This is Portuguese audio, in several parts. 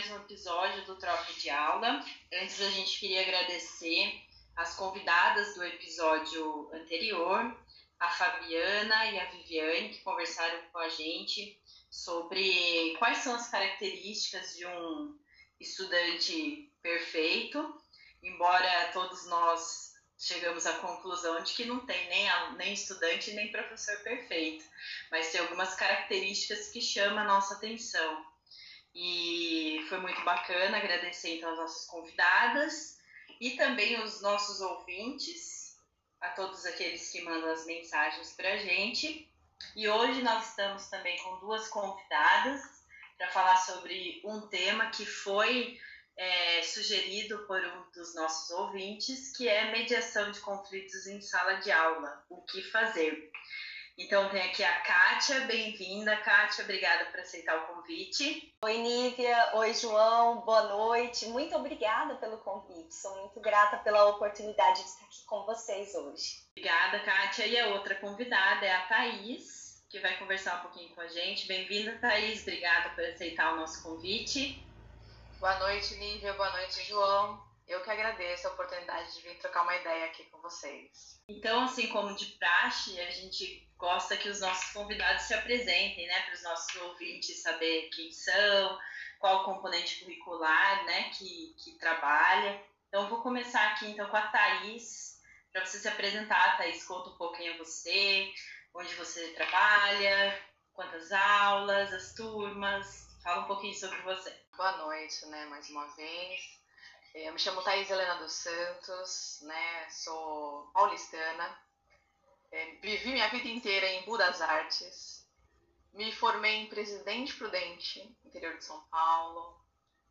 mais um episódio do Troca de Aula. Antes a gente queria agradecer as convidadas do episódio anterior, a Fabiana e a Viviane, que conversaram com a gente sobre quais são as características de um estudante perfeito, embora todos nós chegamos à conclusão de que não tem nem, nem estudante nem professor perfeito, mas tem algumas características que chamam a nossa atenção. E foi muito bacana agradecer então as nossas convidadas e também os nossos ouvintes, a todos aqueles que mandam as mensagens para a gente. E hoje nós estamos também com duas convidadas para falar sobre um tema que foi é, sugerido por um dos nossos ouvintes, que é mediação de conflitos em sala de aula, o que fazer. Então tem aqui a Kátia, bem-vinda, Kátia, obrigada por aceitar o convite. Oi, Nívia, oi, João, boa noite, muito obrigada pelo convite, sou muito grata pela oportunidade de estar aqui com vocês hoje. Obrigada, Kátia, e a outra convidada é a Thaís, que vai conversar um pouquinho com a gente. Bem-vinda, Thaís, obrigada por aceitar o nosso convite. Boa noite, Nívia, boa noite, João. Eu que agradeço a oportunidade de vir trocar uma ideia aqui com vocês. Então, assim como de praxe, a gente gosta que os nossos convidados se apresentem, né, para os nossos ouvintes saber quem são, qual componente curricular, né, que, que trabalha. Então, vou começar aqui então com a Thaís, para você se apresentar. Thaís, conta um pouquinho a você, onde você trabalha, quantas aulas, as turmas, fala um pouquinho sobre você. Boa noite, né, mais uma vez. É, eu me chamo Thais Helena dos Santos, né? Sou paulistana. É, vivi minha vida inteira em Budas Artes. Me formei em Presidente Prudente, interior de São Paulo.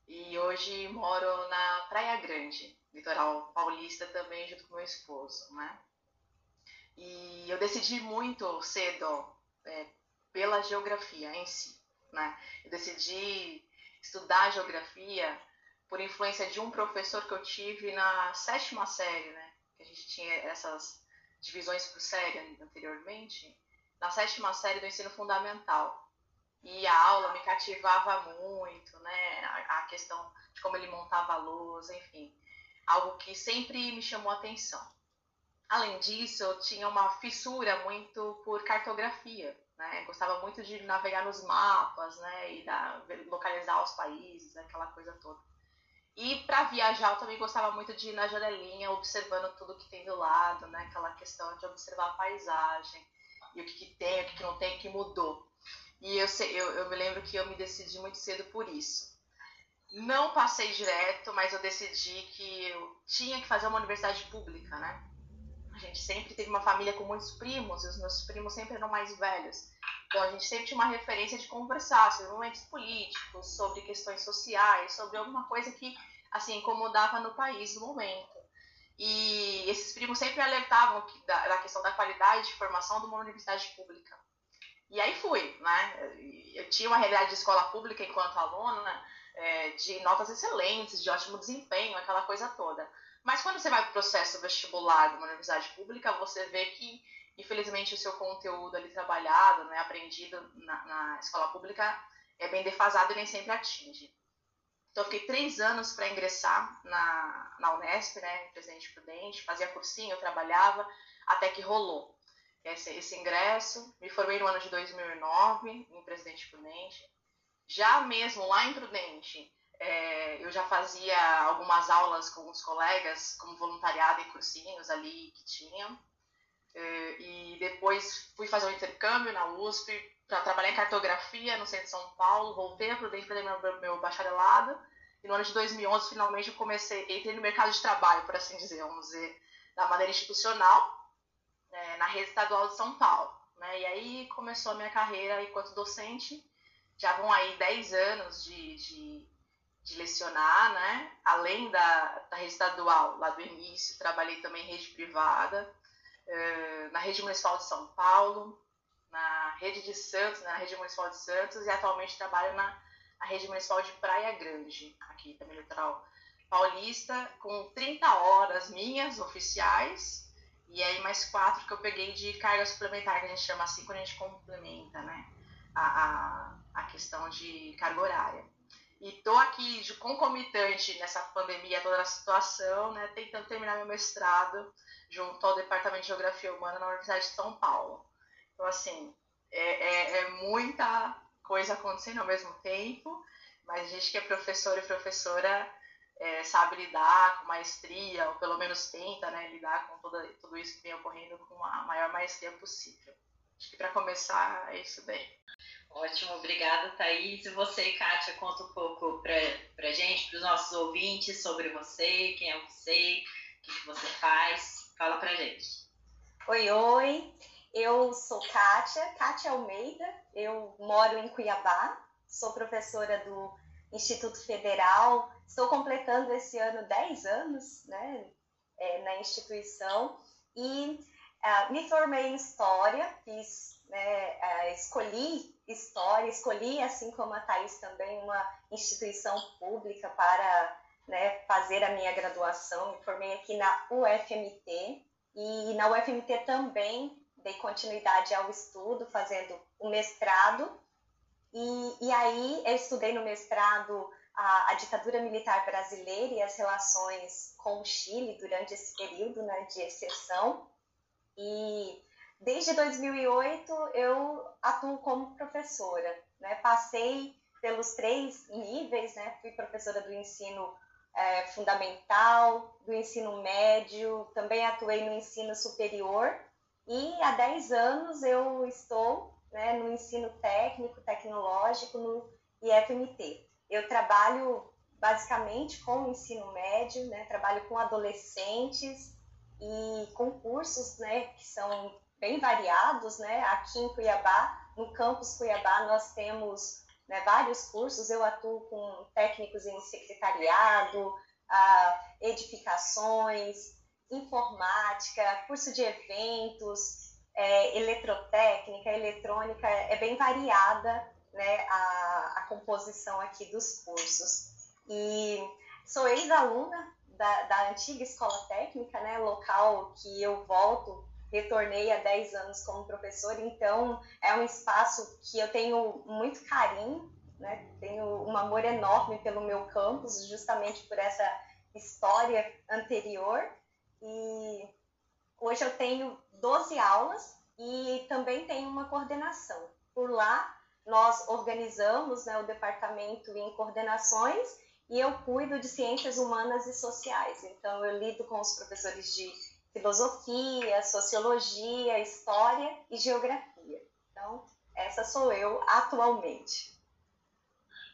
E hoje moro na Praia Grande, litoral paulista também, junto com meu esposo, né? E eu decidi muito cedo é, pela geografia em si, né? Eu decidi estudar geografia por influência de um professor que eu tive na sétima série, né? Que a gente tinha essas divisões por série anteriormente. Na sétima série do ensino fundamental. E a aula me cativava muito, né? A, questão de como ele montava a luz, enfim. Algo que sempre me chamou a atenção. Além disso, eu tinha uma fissura muito por cartografia, né? Gostava muito de navegar nos mapas, né? E da, localizar os países, aquela coisa toda. E para viajar, eu também gostava muito de ir na janelinha, observando tudo que tem do lado, né? Aquela questão de observar a paisagem e o que, que tem, o que, que não tem, o que mudou. E eu, eu, eu me lembro que eu me decidi muito cedo por isso. Não passei direto, mas eu decidi que eu tinha que fazer uma universidade pública, né? A gente sempre teve uma família com muitos primos, e os meus primos sempre eram mais velhos. Então a gente sempre tinha uma referência de conversar sobre momentos políticos, sobre questões sociais, sobre alguma coisa que assim incomodava no país no momento. E esses primos sempre alertavam que, da, da, questão da qualidade de formação de uma universidade pública. E aí fui, né? Eu tinha uma realidade de escola pública enquanto aluna, é, de notas excelentes, de ótimo desempenho, aquela coisa toda. Mas quando você vai para o processo vestibular de uma universidade pública, você vê que infelizmente o seu conteúdo ali trabalhado, né, aprendido na, na escola pública é bem defasado e nem sempre atinge. Então, fiquei três anos para ingressar na, na Unesp, né, Presidente Prudente, fazia cursinho, trabalhava, até que rolou esse, esse ingresso. Me formei no ano de 2009 em Presidente Prudente. Já mesmo lá em Prudente, é, eu já fazia algumas aulas com os colegas, como voluntariado em cursinhos ali que tinham. É, e depois fui fazer um intercâmbio na USP para trabalhar em cartografia no centro de São Paulo. Voltei a Prudente para meu, meu bacharelado. E no ano de 2011, finalmente, eu comecei, entrei no mercado de trabalho, por assim dizer, vamos dizer, da maneira institucional, é, na rede estadual de São Paulo. Né? E aí começou a minha carreira enquanto docente. Já vão aí 10 anos de, de, de lecionar, né? Além da, da rede estadual, lá do início, trabalhei também em rede privada, eh, na Rede Municipal de São Paulo, na Rede de Santos, na Rede Municipal de Santos, e atualmente trabalho na, na Rede Municipal de Praia Grande, aqui também no litoral paulista, com 30 horas minhas oficiais, e aí mais quatro que eu peguei de carga suplementar, que a gente chama assim quando a gente complementa, né, a, a, a questão de carga horária. E tô aqui de concomitante nessa pandemia, toda a situação, né, tentando terminar meu mestrado junto ao Departamento de Geografia Humana na Universidade de São Paulo. Então, assim, é, é, é muita coisa acontecendo ao mesmo tempo, mas a gente que é professor e professora é, sabe lidar com maestria, ou pelo menos tenta né, lidar com toda, tudo isso que vem ocorrendo com a maior maestria possível. Acho que para começar é isso daí. Ótimo, obrigada, Thaís. E você, Kátia, conta um pouco para a gente, para os nossos ouvintes, sobre você, quem é você, o que você faz. Fala para gente. Oi, oi. Eu sou Kátia, Kátia Almeida. Eu moro em Cuiabá, sou professora do Instituto Federal. Estou completando esse ano 10 anos né, é, na instituição e uh, me formei em História, fiz, né, uh, escolhi História, escolhi, assim como a Thais também, uma instituição pública para né, fazer a minha graduação. Me formei aqui na UFMT e na UFMT também dei continuidade ao estudo, fazendo o mestrado e, e aí eu estudei no mestrado a, a, ditadura militar brasileira e as relações com o Chile durante esse período né, de exceção. E desde 2008 eu atuo como professora. Né? Passei pelos três níveis, né? fui professora do ensino é, fundamental, do ensino médio, também atuei no ensino superior e há 10 anos eu estou né, no ensino técnico, tecnológico, no IFMT. Eu trabalho basicamente com o ensino médio, né, trabalho com adolescentes e com cursos né, que são bem variados. Né? Aqui em Cuiabá, no campus Cuiabá, nós temos né, vários cursos. Eu atuo com técnicos em secretariado, ah, edificações, informática, curso de eventos, é, eletrotécnica, eletrônica, é bem variada né, a, a composição aqui dos cursos. E sou ex-aluna da, da, antiga escola técnica, né, local que eu volto, retornei há 10 anos como professora, então é um espaço que eu tenho muito carinho, né, tenho um amor enorme pelo meu campus, justamente por essa história anterior. E hoje eu tenho 12 aulas e também tem uma coordenação. Por lá, nós organizamos né, o departamento em coordenações e eu cuido de ciências humanas e sociais. Então, eu lido com os professores de filosofia, sociologia, história e geografia. Então, essa sou eu atualmente.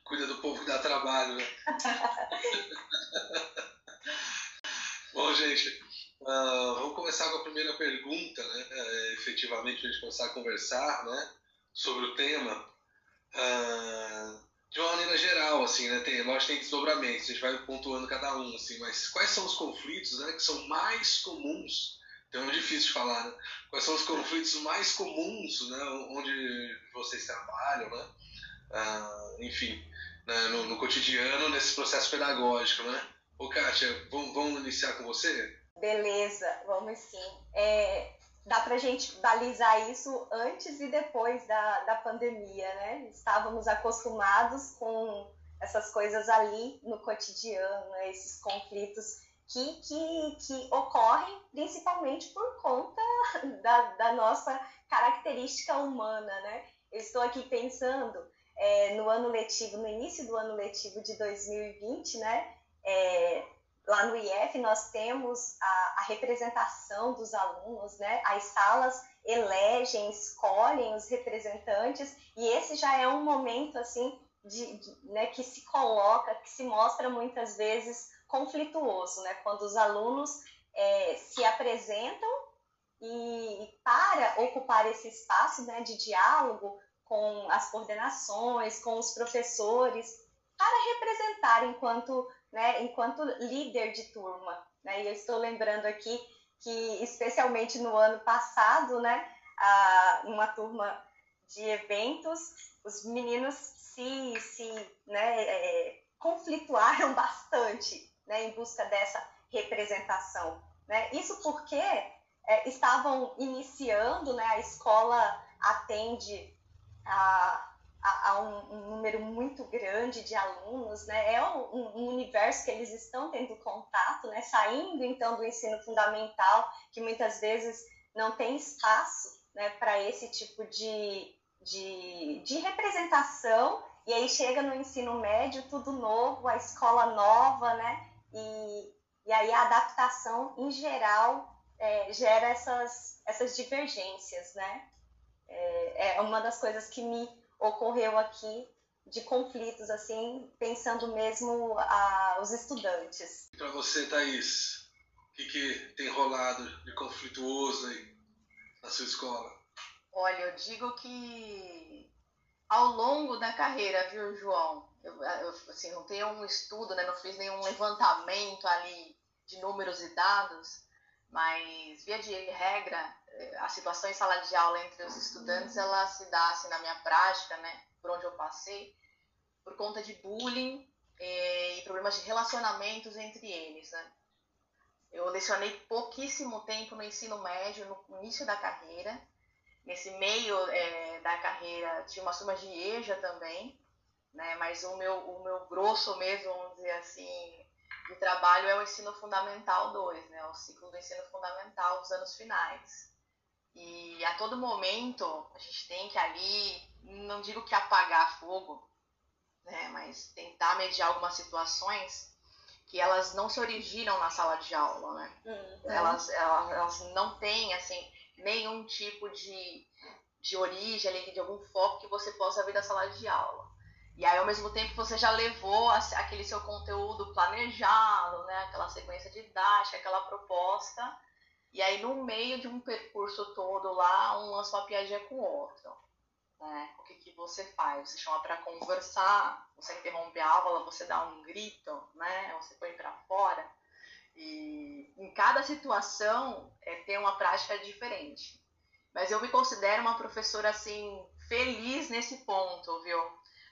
Cuida do povo que dá trabalho, né? Bom, gente, Uh, vamos começar com a primeira pergunta, né? É, efetivamente, para a gente começar a conversar né? sobre o tema. Uh, de uma maneira geral, assim, né? Tem, lógico, tem desdobramentos, a gente vai pontuando cada um, assim, mas quais são os conflitos né, que são mais comuns? Então é difícil de falar, né? Quais são os conflitos mais comuns, né? Onde vocês trabalham, né? Uh, enfim, né, no, no, cotidiano, nesse processo pedagógico, né? Ô, Kátia, vamos, vamos iniciar com você? Beleza, vamos sim. É, dá para a gente balizar isso antes e depois da, da pandemia, né? Estávamos acostumados com essas coisas ali no cotidiano, né? esses conflitos que, que, que ocorrem principalmente por conta da, da nossa característica humana, né? Eu estou aqui pensando é, no ano letivo, no início do ano letivo de 2020, né? É, lá no IF nós temos a, a, representação dos alunos, né? As salas elegem, escolhem os representantes e esse já é um momento assim de, de, né, que se coloca, que se mostra muitas vezes conflituoso, né? Quando os alunos é, se apresentam e, e para ocupar esse espaço né, de diálogo com as coordenações, com os professores, para representar enquanto né, enquanto líder de turma. Né? E eu estou lembrando aqui que, especialmente no ano passado, né, a, uma turma de eventos, os meninos se, se né, é, conflituaram bastante né, em busca dessa representação. Né? Isso porque é, estavam iniciando, né, a escola atende a a, a um, um, número muito grande de alunos, né? É um, um, universo que eles estão tendo contato, né? Saindo então do ensino fundamental, que muitas vezes não tem espaço, né? Para esse tipo de, de, de representação. E aí chega no ensino médio, tudo novo, a escola nova, né? E, e aí a adaptação, em geral, é, gera essas, essas divergências, né? É, é uma das coisas que me ocorreu aqui de conflitos, assim, pensando mesmo a, os estudantes. Para você, Thaís, o que, que tem rolado de conflituoso aí na sua escola? Olha, eu digo que ao longo da carreira, viu, João? Eu, eu assim, não tenho um estudo, né? não fiz nenhum levantamento ali de números e dados, mas via de regra, a situação em sala de aula entre os estudantes, ela se dá assim na minha prática, né, por onde eu passei, por conta de bullying eh, e problemas de relacionamentos entre eles, né. Eu lecionei pouquíssimo tempo no ensino médio, no início da carreira. Nesse meio é, da carreira tinha uma turma de EJA também, né? Mas o meu, o meu grosso mesmo, vamos dizer assim, de trabalho é o ensino fundamental 2, né? O ciclo do ensino fundamental dos anos finais. E a todo momento a gente tem que ali, não digo que apagar fogo, né? Mas tentar mediar algumas situações que elas não se originam na sala de aula, né? Uhum. Elas, elas, elas não têm, assim, nenhum tipo de, de origem ali, de algum foco que você possa ver da sala de aula. E aí, ao mesmo tempo, você já levou aquele seu conteúdo planejado, né? Aquela sequência didática, aquela proposta. E aí, no meio de um percurso todo lá, um lança uma piadinha com o outro. Né? O que, que você faz? Você chama para conversar, você interrompe a aula, você dá um grito, né? Você põe para fora. E em cada situação é, tem uma prática diferente. Mas eu me considero uma professora assim feliz nesse ponto, viu?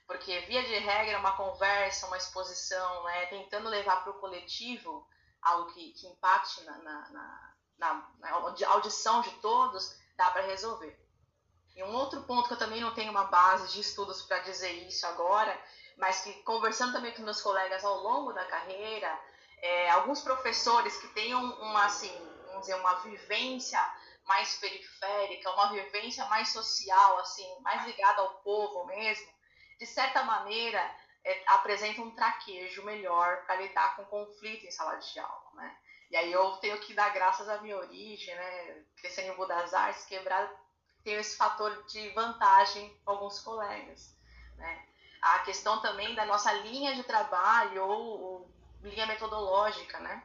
porque via de regra uma conversa, uma exposição, né, tentando levar para o coletivo algo que, que impacte na, na, na, na, audição de todos, dá para resolver. E um outro ponto que eu também não tenho uma base de estudos para dizer isso agora, mas que conversando também com meus colegas ao longo da carreira, é, alguns professores que tenham uma, assim, vamos dizer, uma vivência mais periférica, uma vivência mais social, assim, mais ligada ao povo mesmo, de certa maneira, é, apresenta um traquejo melhor para lidar com conflito em sala de aula, né? E aí eu tenho que dar graças à minha origem, né? Crescendo em Budas Artes, quebrar, tenho esse fator de vantagem com alguns colegas, né? A questão também da nossa linha de trabalho ou, ou linha metodológica, né?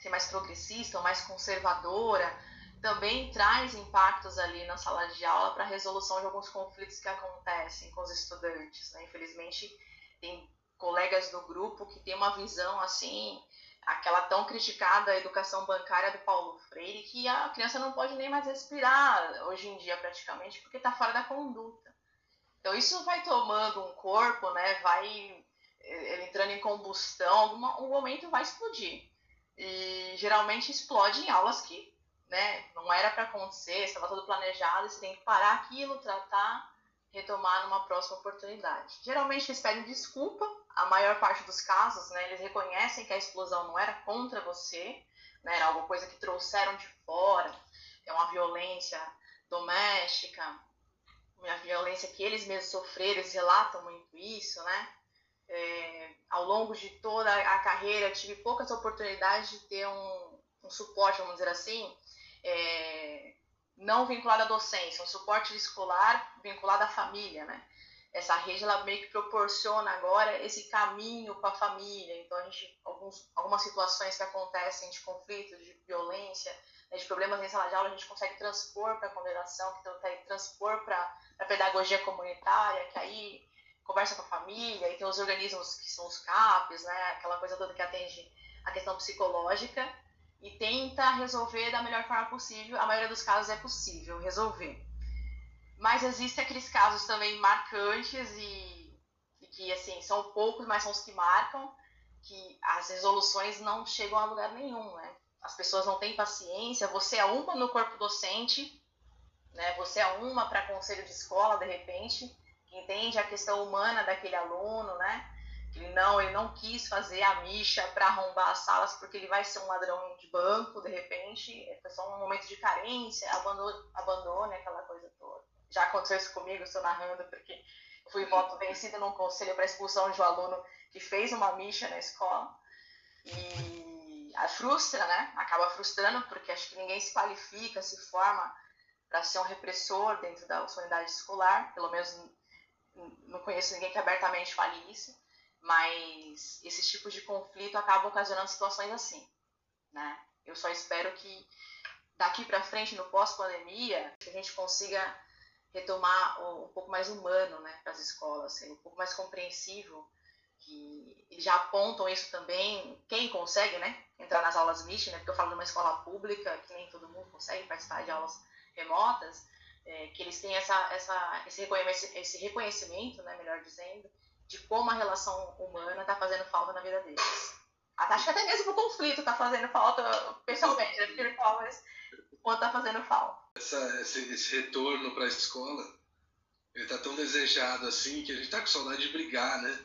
Ser mais progressista ou mais conservadora, também traz impactos ali na sala de aula para a resolução de alguns conflitos que acontecem com os estudantes. Né? Infelizmente, tem colegas do grupo que têm uma visão assim, aquela tão criticada educação bancária do Paulo Freire, que a criança não pode nem mais respirar hoje em dia praticamente, porque está fora da conduta. Então isso vai tomando um corpo, né? vai eh, entrando em combustão, algum momento vai explodir. E geralmente explode em aulas que né? Não era para acontecer, estava tudo planejado, você tem que parar aquilo, tratar, retomar numa próxima oportunidade. Geralmente eles pedem desculpa, a maior parte dos casos, né? Eles reconhecem que a explosão não era contra você, né? Era alguma coisa que trouxeram de fora, é uma violência doméstica, uma violência que eles mesmos sofreram, eles relatam muito isso, né? É, ao longo de toda a carreira, tive poucas oportunidades de ter um, um suporte, vamos dizer assim, é, não vinculado à docência, um suporte escolar vinculado à família, né? Essa rede ela meio que proporciona agora esse caminho com a família. Então a gente alguns, algumas situações que acontecem de conflitos, de violência, né, de problemas em sala de aula a gente consegue transpor para a coordenação, que então, transpor para a pedagogia comunitária, que aí conversa com a família e tem os organismos que são os CAPs, né? Aquela coisa toda que atende a questão psicológica e tenta resolver da melhor forma possível. A maioria dos casos é possível resolver. Mas existem aqueles casos também marcantes e, e, que assim são poucos, mas são os que marcam, que as resoluções não chegam a lugar nenhum, né? As pessoas não têm paciência. Você é uma no corpo docente, né? Você é uma para conselho de escola de repente, entende a questão humana daquele aluno, né? Ele não, ele não quis fazer a micha para arrombar as salas porque ele vai ser um ladrão de banco, de repente, foi só um momento de carência, abandono, abandone aquela coisa toda. Já aconteceu isso comigo, estou narrando porque fui voto vencido num conselho para expulsão de um aluno que fez uma micha na escola. E a frustra, né? Acaba frustrando porque acho que ninguém se qualifica, se forma para ser um repressor dentro da sua unidade escolar, pelo menos não conheço ninguém que abertamente fale isso mas esses tipos de conflito acabam ocasionando situações assim, né? Eu só espero que daqui para frente, no pós-pandemia, a gente consiga retomar um pouco mais humano, né, para as escolas, ser um pouco mais compreensivo, que já apontam isso também, quem consegue, né, entrar nas aulas MIT, né, porque eu falo de uma escola pública, que nem todo mundo consegue participar de aulas remotas, é, que eles têm essa, essa, esse, reconhecimento, esse reconhecimento, né, melhor dizendo, de como a relação humana está fazendo falta na vida deles. Acho que até mesmo o conflito está fazendo falta, pessoalmente, né? mas quanto está fazendo falta. Essa, esse, esse retorno para a escola, ele está tão desejado assim que a gente está com saudade de brigar, né?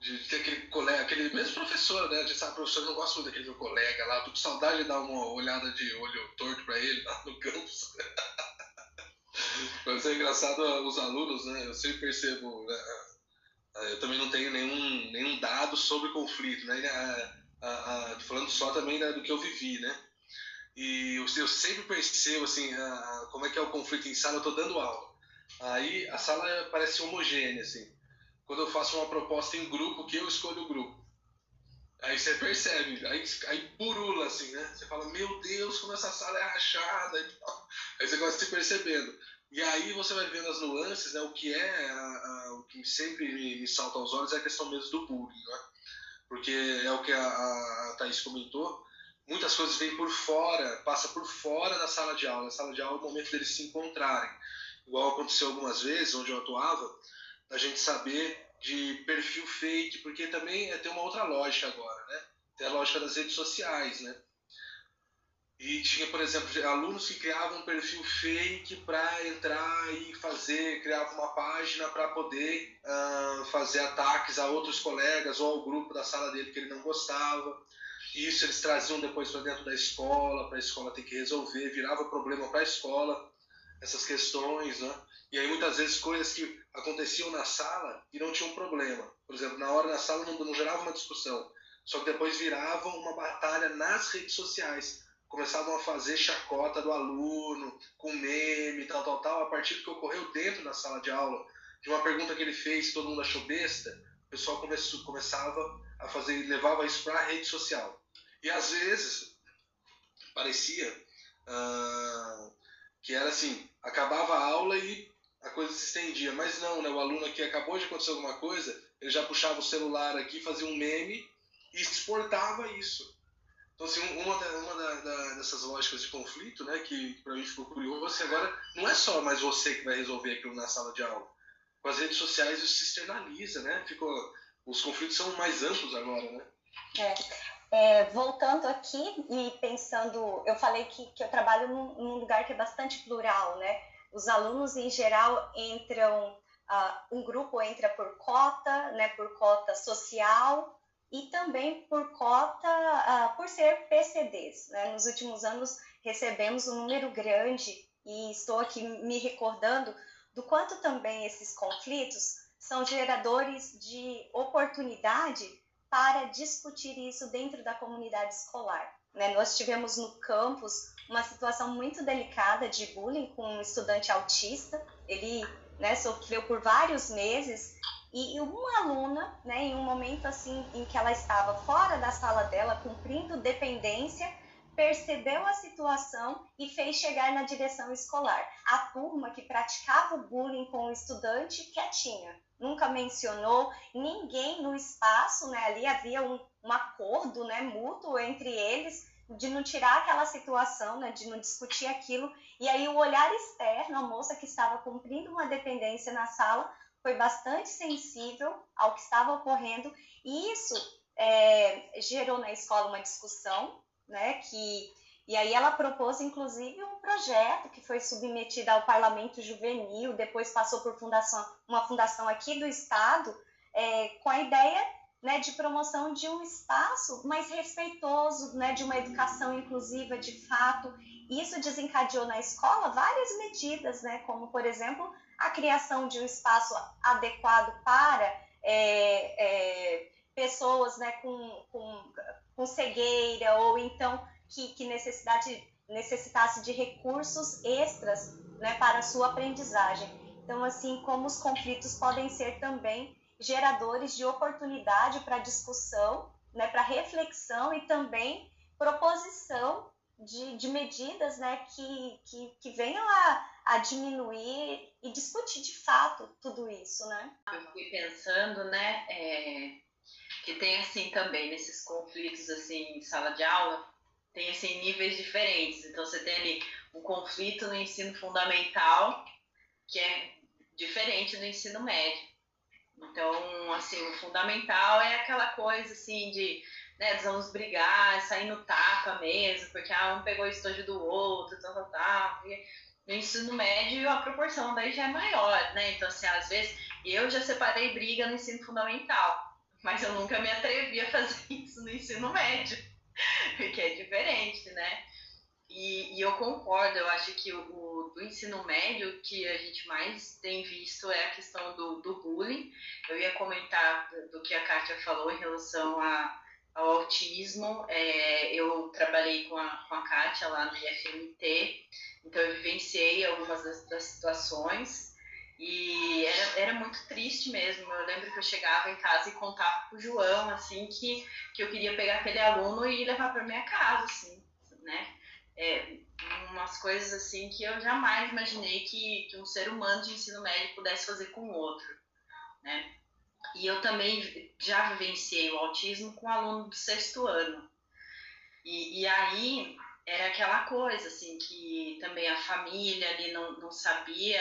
De, ter aquele colega, aquele mesmo professor, né? A gente sabe, professor, não gosta muito daquele meu colega lá, tô com saudade de dar uma olhada de olho torto para ele lá no campus. Mas é engraçado os alunos, né? Eu sempre percebo, né? É, eu também não tenho nenhum, nenhum dado sobre conflito, né? A, a, a, falando só também do que eu vivi, né? E eu, eu sempre percebo, assim, como é que é o conflito em sala, eu estou dando aula. Aí a sala parece homogênea, assim. Quando eu faço uma proposta em grupo, que eu escolho o grupo. Aí você percebe, aí, aí purula, assim, né? Você fala, meu Deus, como essa sala é rachada e tal. Aí você começa se percebendo. E aí você vai vendo as nuances, né? O que é, a, a, o que sempre me, me, salta aos olhos é a questão mesmo do bullying, né? Porque é o que a, a Thaís comentou, muitas coisas vêm por fora, passa por fora da sala de aula. A sala de aula é o momento deles se encontrarem. Igual aconteceu algumas vezes, onde eu atuava, a gente saber de perfil fake, porque também é, tem uma outra lógica agora, né? Tem a lógica das redes sociais, né? E tinha, por exemplo, alunos que criavam um perfil fake para entrar e fazer, criava uma página para poder uh, fazer ataques a outros colegas ou ao grupo da sala dele que ele não gostava. E isso eles traziam depois para dentro da escola, para a escola ter que resolver, virava problema para a escola, essas questões, né? E aí muitas vezes coisas que aconteciam na sala e não tinham problema. Por exemplo, na hora na sala não, não gerava uma discussão, só que depois viravam uma batalha nas redes sociais começavam a fazer chacota do aluno, com meme, tal, tal, tal, a partir do que ocorreu dentro da sala de aula, de uma pergunta que ele fez, todo mundo achou besta, o pessoal começou, começava a fazer, levava isso para a rede social. E às vezes parecia uh, que era assim, acabava a aula e a coisa se estendia, mas não, né? O aluno aqui acabou de acontecer alguma coisa, ele já puxava o celular aqui, fazia um meme e exportava isso. Então, assim, uma, uma da, da, dessas lógicas de conflito, né, que para mim ficou curioso, assim, agora não é só mais você que vai resolver aquilo na sala de aula. Com as redes sociais isso se externaliza, né? Ficou, os conflitos são mais amplos agora, né? É. É, voltando aqui e pensando, eu falei que, que eu trabalho num, num, lugar que é bastante plural, né? Os alunos, em geral, entram, uh, um grupo entra por cota, né, por cota social, e também por cota, uh, por ser PCDs. Né? Nos últimos anos recebemos um número grande e estou aqui me recordando do quanto também esses conflitos são geradores de oportunidade para discutir isso dentro da comunidade escolar. Né? Nós tivemos no campus uma situação muito delicada de bullying com um estudante autista. Ele né, sofreu por vários meses e uma aluna, né, em um momento assim em que ela estava fora da sala dela, cumprindo dependência, percebeu a situação e fez chegar na direção escolar. A turma que praticava o bullying com o estudante quietinha, nunca mencionou, ninguém no espaço, né, ali havia um, um acordo, né, mútuo entre eles de não tirar aquela situação, né, de não discutir aquilo. E aí o olhar externo, a moça que estava cumprindo uma dependência na sala, foi bastante sensível ao que estava ocorrendo e isso é, gerou na escola uma discussão, né, que E aí ela propôs, inclusive, um projeto que foi submetido ao Parlamento Juvenil, depois passou por fundação, uma fundação aqui do Estado, é, com a ideia né, de promoção de um espaço mais respeitoso, né, de uma educação inclusiva de fato. Isso desencadeou na escola várias medidas, né, como, por exemplo, a criação de um espaço adequado para é, é, pessoas né, com, com, com cegueira ou então que, que necessitasse de recursos extras né, para sua aprendizagem. Então, assim como os conflitos podem ser também geradores de oportunidade para discussão, né, para reflexão e também proposição de, de medidas né, que, que, que venham a, a diminuir e discutir de fato tudo isso. Né? Eu fui pensando né, é, que tem assim também nesses conflitos assim, em sala de aula, tem assim, níveis diferentes. Então você tem ali um conflito no ensino fundamental que é diferente do ensino médio. Então, assim, o fundamental é aquela coisa assim de, né, vamos brigar, sair no tapa mesmo, porque ah, um pegou o estojo do outro, tal, tal, tal. No ensino médio a proporção daí já é maior, né? Então, assim, às vezes eu já separei briga no ensino fundamental, mas eu nunca me atrevi a fazer isso no ensino médio. porque é diferente, né? E, e, eu concordo, eu acho que o, o, do ensino médio que a gente mais tem visto é a questão do, do bullying. Eu ia comentar do, do que a Kátia falou em relação a, ao autismo. É, eu trabalhei com a, com a Kátia lá no IFMT, então eu vivenciei algumas das, das situações. E era, era muito triste mesmo. Eu lembro que eu chegava em casa e contava pro João, assim, que, que eu queria pegar aquele aluno e levar para minha casa, assim, né? É, umas coisas assim que eu jamais imaginei que, que um ser humano de ensino médio pudesse fazer com o outro, né? E eu também já vivenciei o autismo com um aluno do sexto ano. E, e aí era aquela coisa, assim, que também a família ali não, não sabia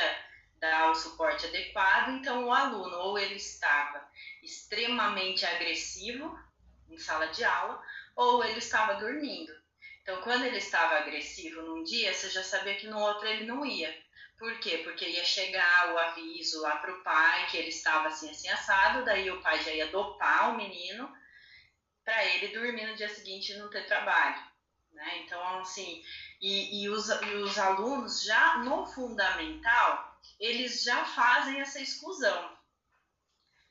dar o suporte adequado, então o aluno ou ele estava extremamente agressivo em sala de aula, ou ele estava dormindo. Então, quando ele estava agressivo num dia, você já sabia que no outro ele não ia. Por quê? Porque ia chegar o aviso lá para o pai que ele estava assim, assim, assado, daí o pai já ia dopar o menino para ele dormir no dia seguinte e não ter trabalho. Né? Então, assim, e, e, os, e os alunos já no fundamental, eles já fazem essa exclusão.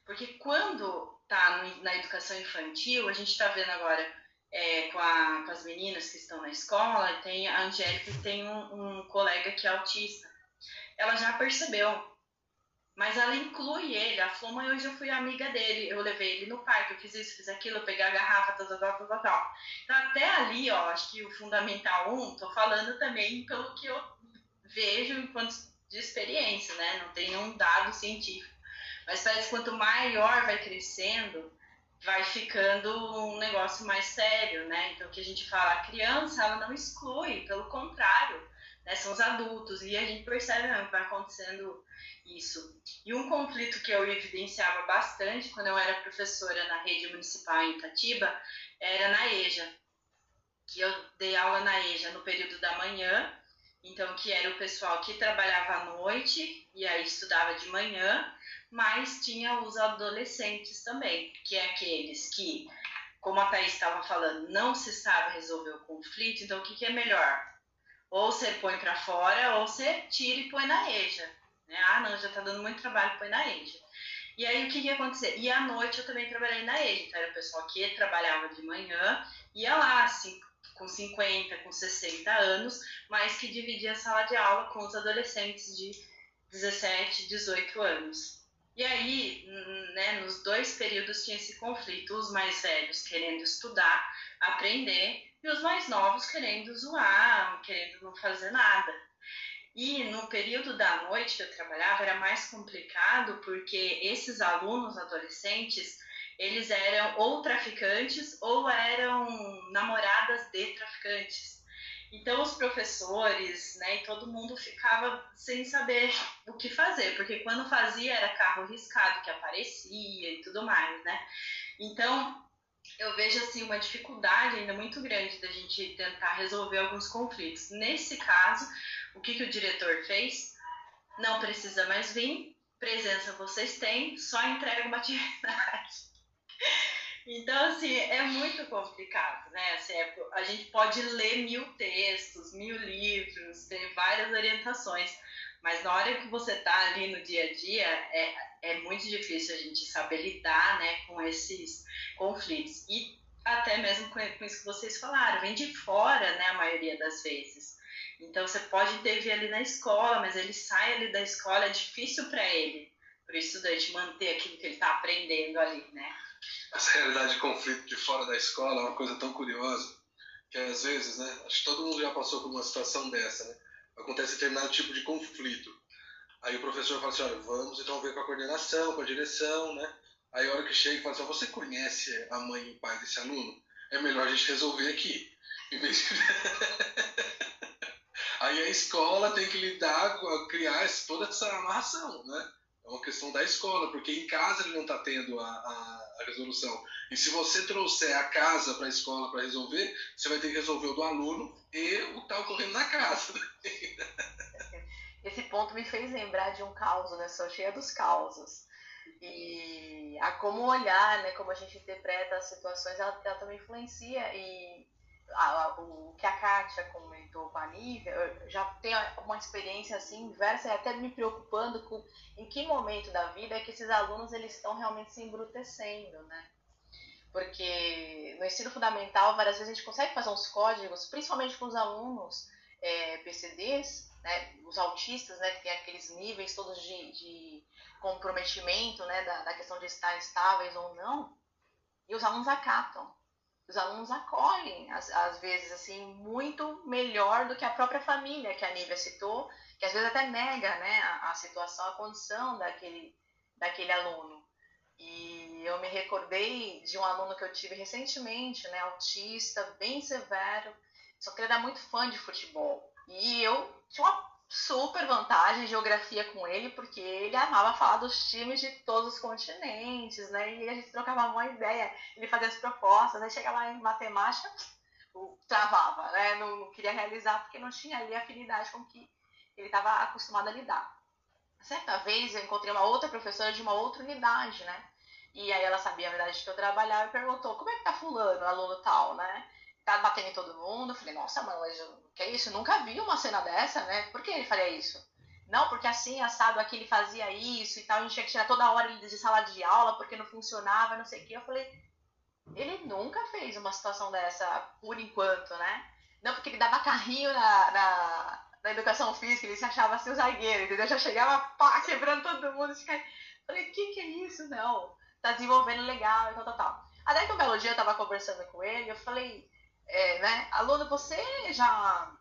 Porque quando está na educação infantil, a gente está vendo agora é, com, a, com, as meninas que estão na escola, tem a Angélica tem um, um colega que é autista. Ela já percebeu, mas ela inclui ele. Ela falou, hoje eu fui amiga dele, eu levei ele no parque, eu fiz isso, fiz aquilo, eu peguei a garrafa, tal, tal, tal, tal, tal. Então, até ali, ó, acho que o Fundamental 1, tô falando também pelo que eu vejo enquanto de experiência, né? Não tem nenhum dado científico. Mas parece que quanto maior vai crescendo, vai ficando um negócio mais sério, né? Então, o que a gente fala, a criança, ela não exclui, pelo contrário, né? São os adultos, e a gente percebe mesmo que vai acontecendo isso. E um conflito que eu evidenciava bastante quando eu era professora na rede municipal em Itatiba, era na EJA, que eu dei aula na EJA no período da manhã, então que era o pessoal que trabalhava à noite e aí estudava de manhã, mas tinha os adolescentes também, que é aqueles que, como a Thaís estava falando, não se sabe resolver o conflito, então o que, que é melhor? Ou você põe para fora, ou você tira e põe na EJA. Né? Ah, não, já está dando muito trabalho, põe na EJA. E aí o que, que ia acontecer? E à noite eu também trabalhei na EJA, então era o pessoal que trabalhava de manhã, ia lá, assim, com 50, com 60 anos, mas que dividia a sala de aula com os adolescentes de 17, 18 anos. E aí, né, nos dois períodos tinha esse conflito, os mais velhos querendo estudar, aprender, e os mais novos querendo zoar, querendo não fazer nada. E no período da noite que eu trabalhava era mais complicado porque esses alunos adolescentes eles eram ou traficantes ou eram namoradas de traficantes. Então os professores, né, e todo mundo ficava sem saber o que fazer, porque quando fazia era carro riscado que aparecia e tudo mais, né? Então eu vejo assim uma dificuldade ainda muito grande da gente tentar resolver alguns conflitos. Nesse caso, o que, que o diretor fez? Não precisa mais vir, presença vocês têm, só entrega uma atividade. Então, assim, é muito complicado, né? Assim, é, a gente pode ler mil textos, mil livros, ter várias orientações, mas na hora que você está ali no dia a dia, é, é muito difícil a gente saber lidar né, com esses conflitos. E até mesmo com, com isso que vocês falaram, vem de fora, né, a maioria das vezes. Então você pode ter ali na escola, mas ele sai ali da escola, é difícil para ele, para o estudante manter aquilo que ele está aprendendo ali, né? Essa realidade de conflito de fora da escola é uma coisa tão curiosa que às vezes, né? Acho que todo mundo já passou por uma situação dessa, né? Acontece determinado tipo de conflito. Aí o professor fala assim, olha, vamos então ver com a coordenação, com a direção, né? Aí a hora que chega, fala assim, você conhece a mãe e o pai desse aluno? É melhor a gente resolver aqui. Aí a escola tem que lidar, criar toda essa amarração, né? É uma questão da escola, porque em casa ele não está tendo a, a, a, resolução. E se você trouxer a casa para a escola para resolver, você vai ter que resolver o do aluno e o que está ocorrendo na casa. Esse ponto me fez lembrar de um caos, né? Sou cheia dos causos. E a como olhar, né? Como a gente interpreta as situações, ela, ela também influencia. E a, o que a Kátia comentou com a Nívia, eu já tenho uma experiência assim inversa até me preocupando com em que momento da vida é que esses alunos eles estão realmente se embrutecendo, né? Porque no ensino fundamental, várias vezes a gente consegue fazer uns códigos, principalmente com os alunos é, PCDs, né, os autistas, né, que tem aqueles níveis todos de, de comprometimento, né, da, da questão de estar estáveis ou não, e os alunos acatam os alunos acolhem, às, às, vezes, assim, muito melhor do que a própria família que a Nívia citou, que às vezes até nega né, a, a situação, a condição daquele, daquele aluno. E eu me recordei de um aluno que eu tive recentemente, né, autista, bem severo, só que ele era muito fã de futebol. E eu tinha uma super vantagem de geografia com ele, porque ele amava falar dos times de todos os continentes, né? E a gente trocava uma ideia, ele fazia as propostas, aí chegava lá em matemática, travava, né? Não, não, queria realizar porque não tinha ali afinidade com que ele estava acostumado a lidar. Certa vez eu encontrei uma outra professora de uma outra unidade, né? E aí ela sabia a verdade que eu trabalhava e perguntou, como é que tá fulano, aluno tal, né? Tá batendo em todo mundo. Falei, nossa, mano, mas que é isso? Nunca vi uma cena dessa, né? Por que ele faria isso? Não, porque assim, assado aqui, ele fazia isso e tal, a gente tinha que tirar toda hora ele de sala de aula porque não funcionava, não sei o quê. Eu falei, ele nunca fez uma situação dessa, por enquanto, né? Não, porque ele dava carrinho na, na, na educação física, ele se achava assim o zagueiro, entendeu? Já chegava, pá, quebrando todo mundo. Eu falei, que que é isso? Não, tá desenvolvendo legal e tal, tal, tal. Até que um belo dia eu tava conversando com ele, eu falei, é, né? Aluno, você já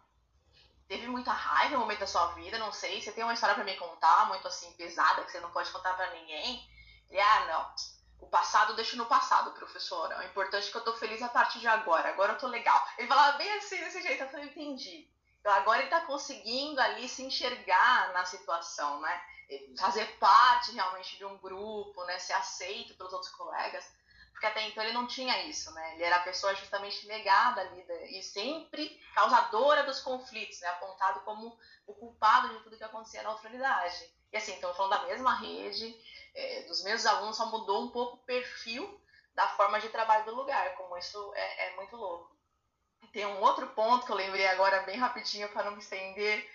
teve muita raiva no momento da sua vida? Não sei, você tem uma história para me contar, muito assim, pesada, que você não pode contar para ninguém? Ele, ah, não. O passado deixa no passado, professora. O importante é que eu tô feliz a partir de agora. Agora eu tô legal. Ele falava bem assim, desse jeito. Eu falei, entendi. Então agora ele tá conseguindo ali se enxergar na situação, né? Fazer parte realmente de um grupo, né? Ser aceito pelos outros colegas porque até então ele não tinha isso, né? Ele era a pessoa justamente negada ali e sempre causadora dos conflitos, né? Apontado como o culpado de tudo que acontecia na outra unidade. E assim, então falando da mesma rede, é, dos mesmos alunos, só mudou um pouco o perfil da forma de trabalho do lugar, como isso é, é muito louco. Tem um outro ponto que eu lembrei agora bem rapidinho para não me estender.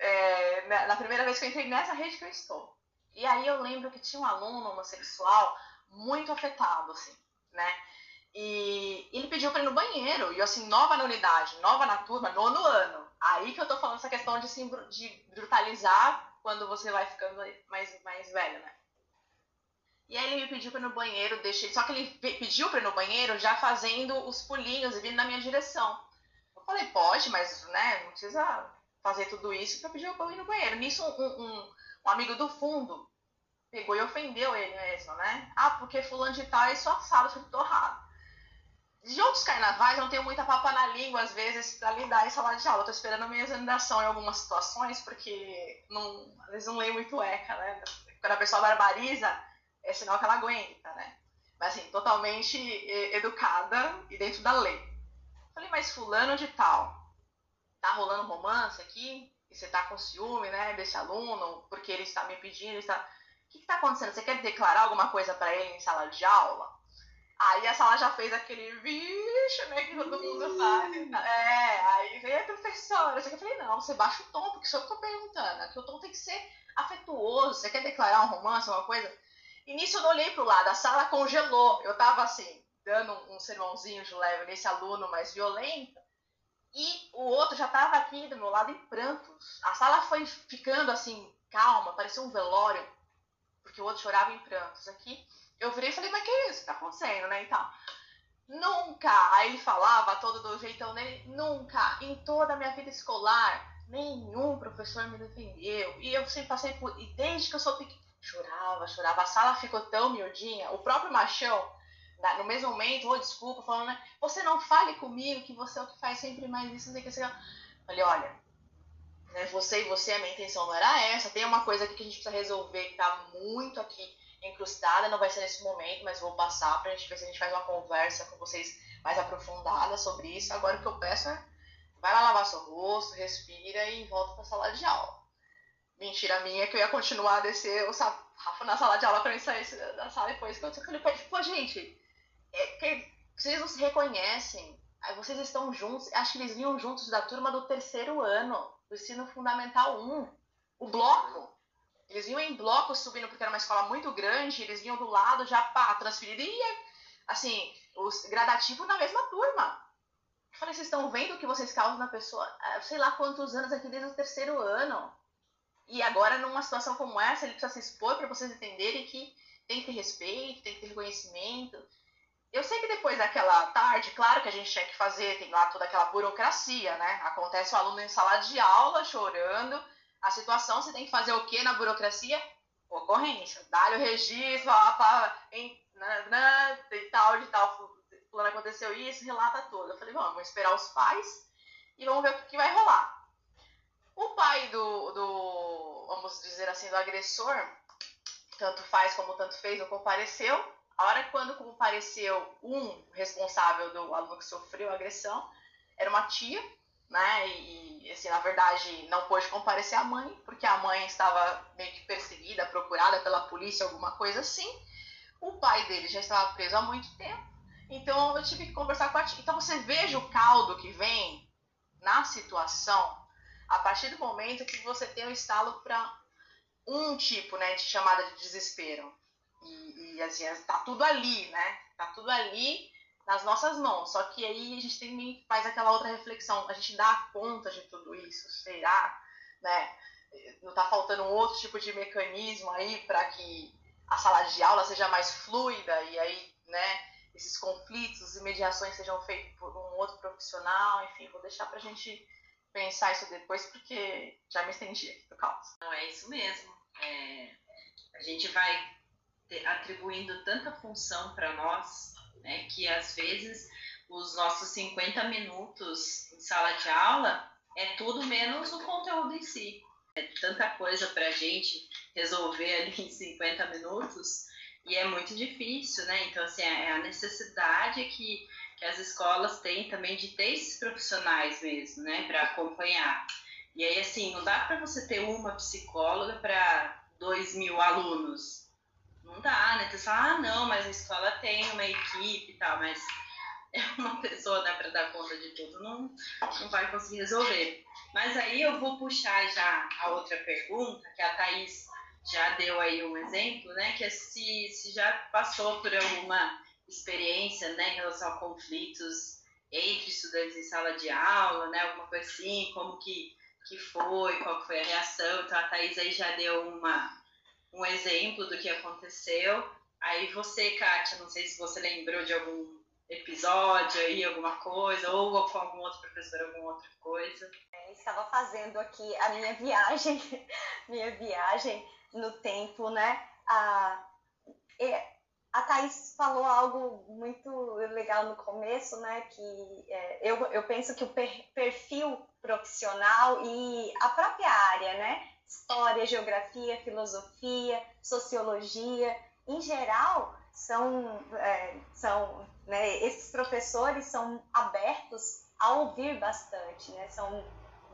É, na primeira vez que eu entrei nessa rede que eu estou. E aí eu lembro que tinha um aluno homossexual muito afetado, assim né? E ele pediu para ir no banheiro, e eu assim, nova na unidade, nova na turma, nono ano. Aí que eu tô falando essa questão de, assim, de brutalizar quando você vai ficando mais, mais velho, né? E aí ele me pediu para ir no banheiro, deixei. Só que ele pediu para ir no banheiro já fazendo os pulinhos e vindo na minha direção. Eu falei, pode, mas né, não precisa fazer tudo isso para pedir para ir no banheiro. Nisso, um, um, um amigo do fundo pegou e ofendeu ele mesmo, né? Ah, porque fulano de tal é só assado, tudo torrado. De outros carnavais, eu não tenho muita papa na língua, às vezes, para lidar em sala de aula. Eu tô esperando a minha examinação em algumas situações, porque não, às vezes não leio muito ECA, né? Quando a pessoa barbariza, é sinal que ela aguenta, né? mas assim, totalmente educada e dentro da lei. Falei, mas fulano de tal, tá rolando romance aqui? E você tá com ciúme, né, desse aluno, porque ele está me pedindo, está... O que está acontecendo? Você quer declarar alguma coisa para ele em sala de aula? Aí a sala já fez aquele vixe, né, que todo mundo faz. É, aí veio a professora. Eu falei, não, você baixa o tom, porque só eu tô perguntando. Né, que o tom tem que ser afetuoso. Você quer declarar um romance, uma coisa? E nisso eu não olhei pro lado, a sala congelou. Eu tava assim, dando um sermãozinho de leve nesse aluno mais violento. E o outro já tava aqui do meu lado em prantos. A sala foi ficando assim, calma, parecia um velório, porque o outro chorava em prantos. Aqui eu virei e falei, mas que isso? Tá acontecendo, né? Então, nunca, aí ele falava todo do jeitão dele, nunca, em toda a minha vida escolar, nenhum professor me defendeu. E eu sempre passei por. E desde que eu sou pequena, chorava, chorava. A sala ficou tão miudinha. O próprio machão, no mesmo momento, oh, desculpa, falando, né? Você não fale comigo, que você é o que faz sempre mais isso, não sei o que. Falei, olha, né, você e você, a minha intenção não era essa. Tem uma coisa aqui que a gente precisa resolver que tá muito aqui encrustada, não vai ser nesse momento, mas vou passar pra gente ver se a gente faz uma conversa com vocês mais aprofundada sobre isso. Agora o que eu peço é vai lá lavar seu rosto, respira e volta pra sala de aula. Mentira minha que eu ia continuar a descer o Rafa na sala de aula pra mim sair da sala depois que eu falei pô, gente, é, vocês não se reconhecem, vocês estão juntos, acho que eles vinham juntos da turma do terceiro ano, do ensino fundamental 1, o bloco. Eles vinham em bloco subindo, porque era uma escola muito grande, eles vinham do lado já pá, transferido e ia, assim, os gradativo na mesma turma. Eu falei, vocês estão vendo o que vocês causam na pessoa? Ah, sei lá quantos anos aqui desde o terceiro ano. E agora, numa situação como essa, ele precisa se expor para vocês entenderem que tem que ter respeito, tem que ter reconhecimento. Eu sei que depois daquela tarde, claro que a gente tinha que fazer, tem lá toda aquela burocracia, né? Acontece o aluno em sala de aula chorando, a situação, você tem que fazer o que na burocracia? Ocorrência. Dá-lhe o registro, ó, pá, em, nanã, de tal, de tal, fulano aconteceu isso, relata tudo. Eu falei, vamos esperar os pais e vamos ver o que, que vai rolar. O pai do, do, vamos dizer assim, do agressor, tanto faz como tanto fez, não compareceu. A hora que quando compareceu um responsável do aluno que sofreu a agressão, era uma tia, né? E, assim, na verdade, não pôde comparecer a mãe, porque a mãe estava meio que perseguida, procurada pela polícia, alguma coisa assim. O pai dele já estava preso há muito tempo, então eu tive que conversar com a tia. Então você veja o caldo que vem na situação a partir do momento que você tem o um estalo para um tipo né, de chamada de desespero. E, e tá tudo ali, né? Tá tudo ali nas nossas mãos. Só que aí a gente tem faz aquela outra reflexão. A gente dá conta de tudo isso? Será? Né? Não está faltando um outro tipo de mecanismo aí para que a sala de aula seja mais fluida e aí, né, esses conflitos e mediações sejam feitos por um outro profissional, enfim, vou deixar para a gente pensar isso depois porque já me estendi aqui do. Não, é isso mesmo. É, a gente vai atribuindo tanta função para nós né? Que às vezes os nossos 50 minutos em sala de aula é tudo menos o conteúdo em si. É tanta coisa para a gente resolver ali em 50 minutos e é muito difícil, né? Então, assim, é a necessidade que, que as escolas têm também de ter esses profissionais mesmo, né, para acompanhar. E aí, assim, não dá para você ter uma psicóloga para dois mil alunos não dá, né? Você fala, ah, não, mas a escola tem uma equipe e tal, mas é uma pessoa, né, para dar conta de tudo, não, não vai conseguir resolver. Mas aí eu vou puxar já a outra pergunta, que a Thaís já deu aí um exemplo, né, que é se, se já passou por alguma experiência, né, em relação a conflitos entre estudantes em sala de aula, né, alguma coisa assim, como que, que foi, qual foi a reação. Então a Thaís aí já deu uma, um exemplo do que aconteceu. Aí você, Kátia, não sei se você lembrou de algum episódio aí, alguma coisa, ou com algum outro professor, alguma outra coisa. Eu estava fazendo aqui a minha viagem, minha viagem no tempo, né? A, a Thaís falou algo muito legal no começo, né? Que é, eu, eu penso que o perfil profissional e a própria área, né? História, geografia, filosofia, sociologia, em geral, são, é, são né, esses professores são abertos a ouvir bastante, né, são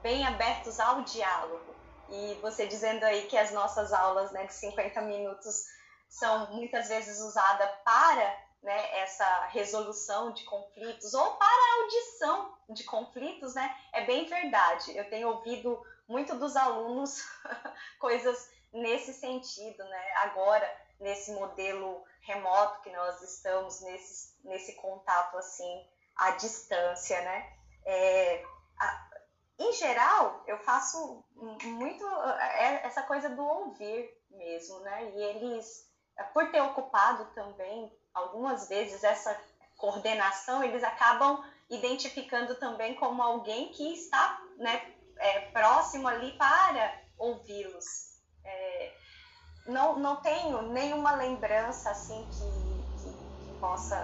bem abertos ao diálogo. E você dizendo aí que as nossas aulas né, de 50 minutos são muitas vezes usadas para né, essa resolução de conflitos ou para audição de conflitos, né, é bem verdade. Eu tenho ouvido muito dos alunos coisas nesse sentido, né? Agora, nesse modelo remoto que nós estamos, nesse, nesse contato assim à distância, né? É, a, em geral, eu faço muito é, essa coisa do ouvir mesmo, né? E eles, por ter ocupado também algumas vezes essa coordenação, eles acabam identificando também como alguém que está né, é, próximo ali para ouvi-los. É, não, não tenho nenhuma lembrança assim que, que, que possa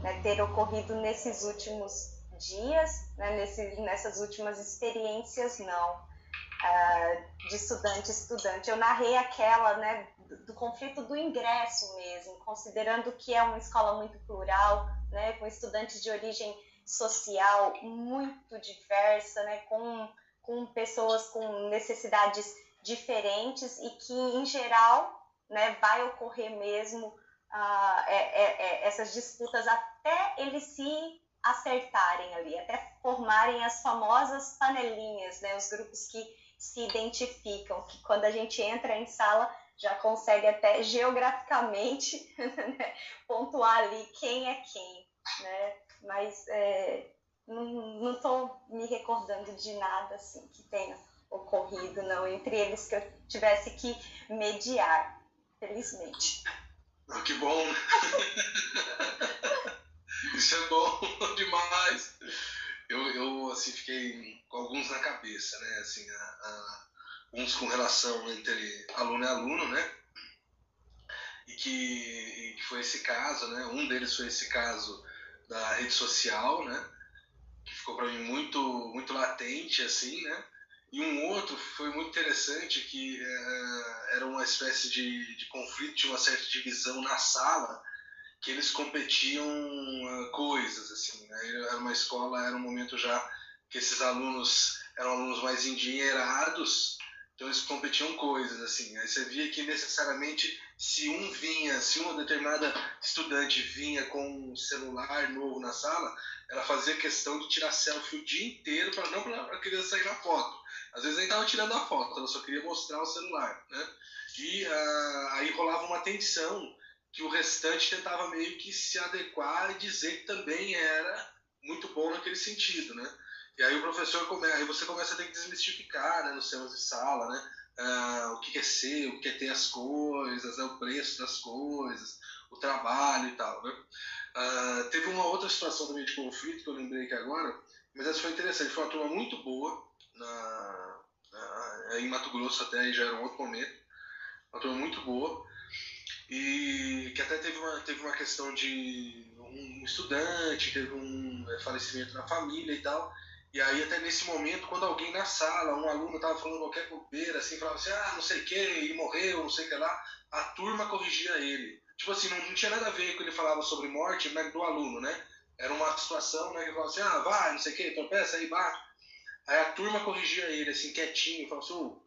né, ter ocorrido nesses últimos dias, né, nesse, nessas últimas experiências, não, uh, de estudante estudante. Eu narrei aquela né, do, do, conflito do ingresso mesmo, considerando que é uma escola muito plural, né, com estudantes de origem social muito diversa, né, com, com pessoas com necessidades diferentes e que, em geral, né, vai ocorrer mesmo uh, é, é, essas disputas até eles se acertarem ali, até formarem as famosas panelinhas, né, os grupos que se identificam, que quando a gente entra em sala já consegue até geograficamente né, pontuar ali quem é quem, né? Mas é, não estou me recordando de nada assim que tenha ocorrido, não, entre eles que eu tivesse que mediar, felizmente. Oh, que bom! Isso é bom demais! Eu, eu assim, fiquei com alguns na cabeça, né? Assim, a, a, uns com relação entre aluno e aluno, né? E que, e que foi esse caso, né? Um deles foi esse caso da rede social, né? Que ficou para mim muito, muito latente, assim, né? E um outro foi muito interessante, que é, era uma espécie de, de conflito, de uma certa divisão na sala, que eles competiam uh, coisas, assim, né? Era uma escola, era um momento já que esses alunos eram alunos mais endinheirados, então eles competiam coisas, assim. Aí você via que necessariamente se um vinha, se uma determinada estudante vinha com um celular novo na sala, ela fazia questão de tirar selfie o dia inteiro para não para a criança sair na foto. Às vezes nem estava tirando a foto, ela só queria mostrar o celular, né? E uh, aí rolava uma tensão que o restante tentava meio que se adequar e dizer que também era muito bom naquele sentido, né? E aí o professor começa, aí você começa a ter que desmistificar, né, nos temas de sala, né? Uh, o que é ser, o que é ter as coisas, né, o preço das coisas, o trabalho e tal, né? Uh, teve uma outra situação também de conflito que eu lembrei aqui agora, mas essa foi interessante, foi uma turma muito boa, na, na, em Mato Grosso até aí já era um outro momento, uma turma muito boa, e que até teve uma, teve uma questão de um estudante, teve um é, falecimento na família e tal, e aí até nesse momento, quando alguém na sala, um aluno estava falando qualquer bobeira, assim, falava assim, ah, não sei o que, ele morreu, não sei o que lá, a turma corrigia ele. Tipo assim, não, não tinha nada a ver com ele falava sobre morte né, do aluno, né? Era uma situação, né, que falava assim, ah, vai, não sei o que, tropeça aí, bate. Aí a turma corrigia ele, assim, quietinho, falava assim, oh,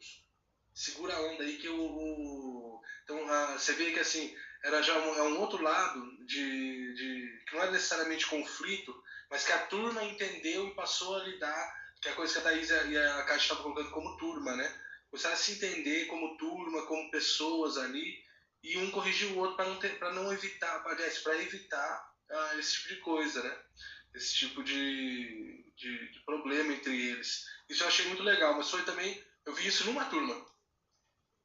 segura a onda aí que o... Então, a, você vê que, assim, era já um, é um outro lado de, de... que não é necessariamente conflito, mas que a turma entendeu e passou a lidar, que é a coisa que a Thaís e a Kátia estavam colocando como turma, né? Começaram a se entender como turma, como pessoas ali, e um corrigir o outro para não, não evitar, para evitar ah, esse tipo de coisa, né? Esse tipo de, de, de, problema entre eles. Isso eu achei muito legal, mas foi também, eu vi isso numa turma,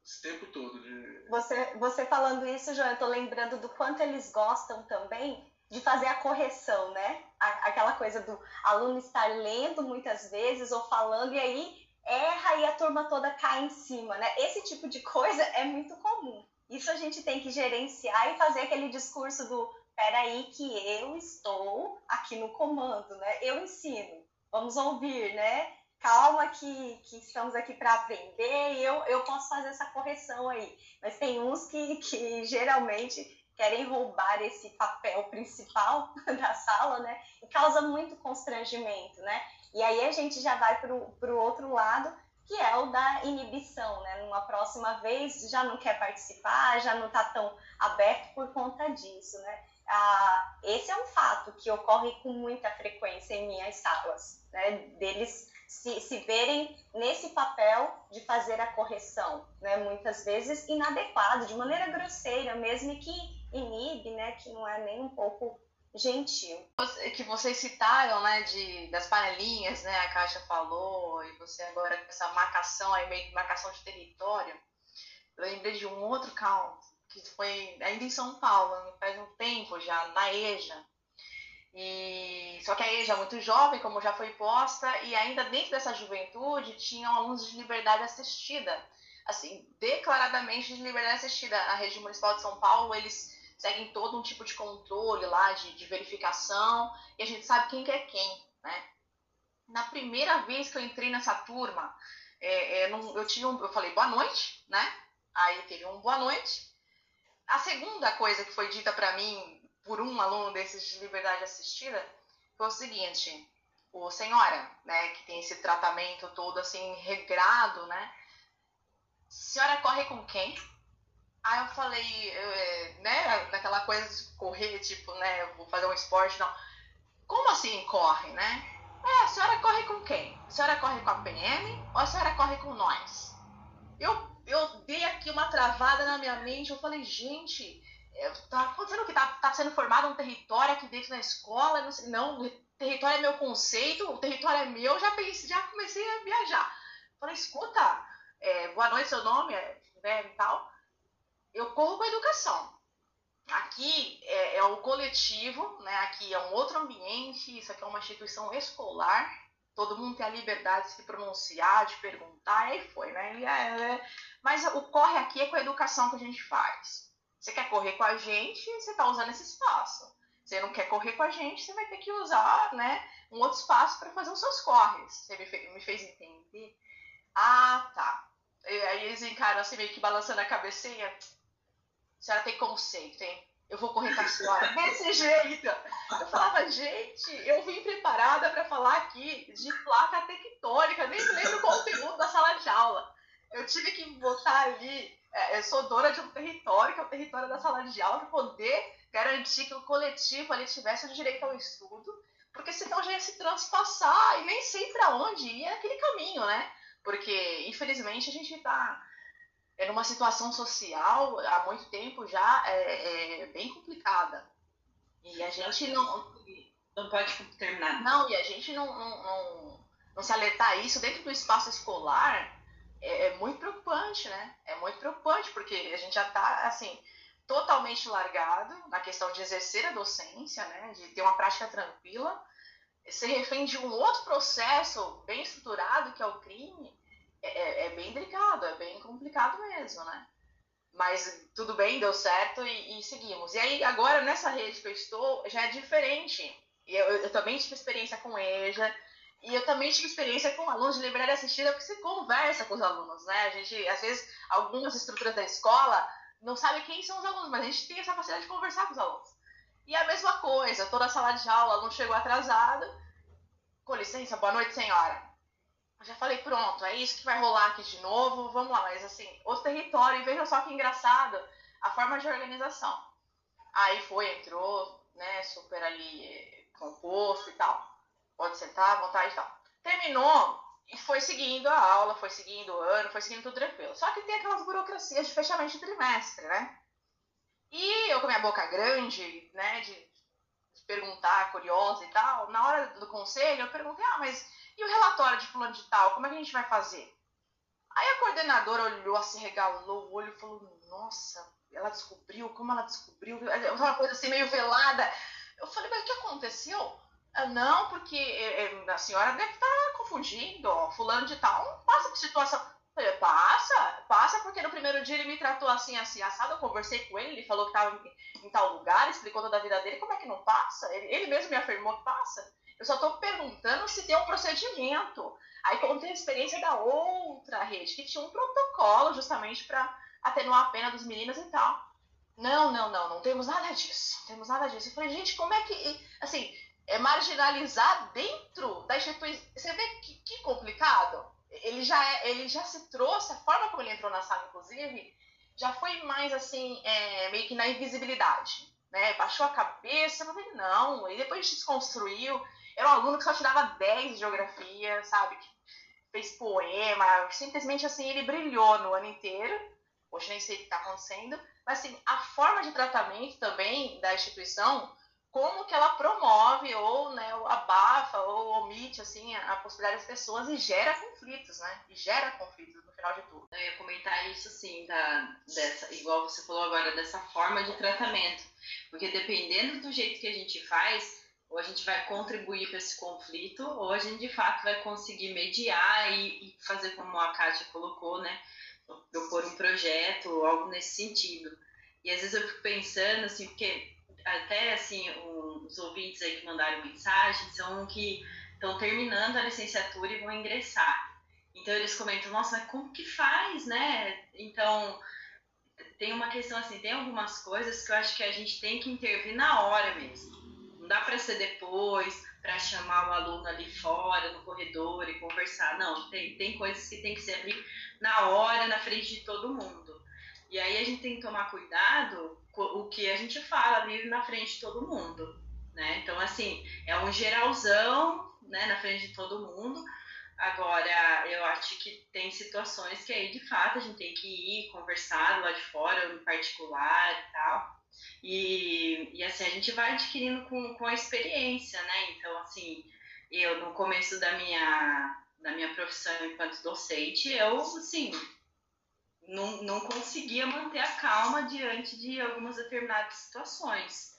esse tempo todo. De... Você, você falando isso, João, eu tô lembrando do quanto eles gostam também de fazer a correção, né? Aquela coisa do aluno estar lendo muitas vezes ou falando e aí erra e a turma toda cai em cima, né? Esse tipo de coisa é muito comum. Isso a gente tem que gerenciar e fazer aquele discurso do peraí que eu estou aqui no comando, né? Eu ensino, vamos ouvir, né? Calma que, que estamos aqui para aprender e eu, eu posso fazer essa correção aí. Mas tem uns que, que geralmente querem roubar esse papel principal da sala, né? E causa muito constrangimento, né? E aí a gente já vai para o outro lado, que é o da inibição, né? Numa próxima vez já não quer participar, já não está tão aberto por conta disso, né? Ah, esse é um fato que ocorre com muita frequência em minhas salas, né? Deles se, se verem nesse papel de fazer a correção, né? Muitas vezes inadequado, de maneira grosseira mesmo, e que inibe, né? Que não é nem um pouco gentil. Que vocês citaram, né, de, das panelinhas, né, a Caixa falou, e você agora com essa marcação aí, meio que marcação de território. Eu lembrei de um outro caso, que foi ainda em São Paulo, faz um tempo já, na EJA. E, só que a EJA é muito jovem, como já foi posta, e ainda dentro dessa juventude tinham alunos de liberdade assistida. Assim, declaradamente de liberdade assistida. Na rede municipal de São Paulo, eles seguem todo um tipo de controle lá, de, de verificação, e a gente sabe quem que é quem, né? Na primeira vez que eu entrei nessa turma, é, é, eu, tive um, eu falei boa noite, né? Aí teve um boa noite. A segunda coisa que foi dita para mim por um aluno desses de liberdade assistida foi o seguinte: o senhora, né, que tem esse tratamento todo assim regrado, né? Senhora corre com quem? Aí eu falei, é, né, naquela coisa de correr, tipo, né, vou fazer um esporte, não. Como assim corre, né? É, a senhora corre com quem? A senhora corre com a PM ou a senhora corre com nós? Eu, eu dei aqui uma travada na minha mente, eu falei, gente, é, tá acontecendo que tá, tá sendo formado um território aqui dentro da escola, não, sei, não, o território é meu conceito, o território é meu, já pensei, já comecei a viajar. Falei, escuta, é, boa noite, seu nome, é, né, e tal eu corro com a educação. Aqui é, é, o coletivo, né? aqui é um outro ambiente, isso aqui é uma instituição escolar, todo mundo tem a liberdade de se pronunciar, de perguntar, e aí foi, né? É, é, mas o corre aqui é com a educação que a gente faz. Você quer correr com a gente, você está usando esse espaço. Você não quer correr com a gente, você vai ter que usar né, um outro espaço para fazer os seus corres. Você me, fez, me fez entender? Ah, tá. E aí eles encaram assim, meio que balançando a cabecinha a senhora tem conceito, hein? Eu vou correr com a senhora. Desse jeito. Eu falava, gente, eu vim preparada para falar aqui de placa tectônica, nem lembro o conteúdo da sala de aula. Eu tive que botar ali, é, eu sou dona de um território, que é o território da sala de aula, para poder garantir que o coletivo ali tivesse o direito ao estudo, porque senão já ia se transpassar e nem sei para onde ia aquele caminho, né? Porque, infelizmente, a gente está é numa situação social há muito tempo já é, é bem complicada. E a gente não. Não pode terminar. Não, e a gente não, não, não, não se alertar a isso dentro do espaço escolar é, é, muito preocupante, né? É muito preocupante, porque a gente já está, assim, totalmente largado na questão de exercer a docência, né? De ter uma prática tranquila, ser refém de um outro processo bem estruturado, que é o crime, é, é, é, bem delicado, é bem complicado mesmo, né? Mas tudo bem, deu certo e, e, seguimos. E aí, agora, nessa rede que eu estou, já é diferente. Eu, eu também tive experiência com EJA, e eu também tive experiência com alunos de liberdade assistida, porque você conversa com os alunos, né? A gente, às vezes, algumas estruturas da escola não sabe quem são os alunos, mas a gente tem essa facilidade de conversar com os alunos. E a mesma coisa, toda a sala de aula, o aluno chegou atrasado. Com licença, boa noite, senhora já falei, pronto, é isso que vai rolar aqui de novo, vamos lá. Mas assim, o território, e vejam só que engraçado, a forma de organização. Aí foi, entrou, né, super ali eh, composto e tal. Pode sentar à vontade e tal. Terminou e foi seguindo a aula, foi seguindo o ano, foi seguindo tudo tranquilo. Só que tem aquelas burocracias de fechamento de trimestre, né? E eu com a minha boca grande, né, de perguntar, curiosa e tal, na hora do conselho eu perguntei, ah, mas e o relatório de fulano de tal, como é que a gente vai fazer? Aí a coordenadora olhou assim, regalou o olho e falou, nossa, ela descobriu, como ela descobriu? Uma coisa assim meio velada. Eu falei, mas o que aconteceu? Não, porque é, é, a senhora deve estar confundindo, ó, fulano de tal não passa por situação. Falei, passa, passa, porque no primeiro dia ele me tratou assim, assim, assado, eu conversei com ele, ele falou que estava em, em, tal lugar, explicou toda a vida dele, como é que não passa? Ele, ele mesmo me afirmou que passa. Eu só estou perguntando se tem um procedimento. Aí contei a experiência da outra rede, que tinha um protocolo justamente para atenuar a pena dos meninos e tal. Não, não, não, não temos nada disso. Não temos nada disso. Eu falei, gente, como é que. Assim, é marginalizar dentro da instituição. Você vê que, que complicado? Ele já, é, ele já se trouxe, a forma como ele entrou na sala, inclusive, já foi mais assim, é, meio que na invisibilidade. Né? Baixou a cabeça, não. E depois desconstruiu. Era um aluno que só tirava 10 de geografia, sabe? Fez poema, simplesmente assim, ele brilhou no ano inteiro. Hoje nem sei o que está acontecendo. Mas assim, a forma de tratamento também da instituição como que ela promove ou né, abafa ou omite assim a, possibilidade das pessoas e gera conflitos, né? E gera conflitos no final de tudo. Eu ia comentar isso assim, da, dessa, igual você falou agora, dessa forma de tratamento. Porque dependendo do jeito que a gente faz, ou a gente vai contribuir para esse conflito, ou a gente de fato vai conseguir mediar e, e fazer como a Kátia colocou, né? Propor um projeto, algo nesse sentido. E às vezes eu fico pensando assim, porque até assim, os ouvintes aí que mandaram mensagem são que estão terminando a licenciatura e vão ingressar. Então eles comentam, nossa, mas como que faz, né? Então tem uma questão assim, tem algumas coisas que eu acho que a gente tem que intervir na hora mesmo. Dá para ser depois, para chamar o aluno ali fora, no corredor e conversar. Não, tem, tem coisas que tem que ser ali na hora, na frente de todo mundo. E aí a gente tem que tomar cuidado o que a gente fala ali na frente de todo mundo, né? Então, assim, é um geralzão, né, na frente de todo mundo. Agora, eu acho que tem situações que aí, de fato, a gente tem que ir conversar lá de fora, em particular e tal. E, e assim, a gente vai adquirindo com, com a experiência, né? Então, assim, eu no começo da minha, da minha profissão enquanto docente, eu, assim, não, não conseguia manter a calma diante de algumas determinadas situações.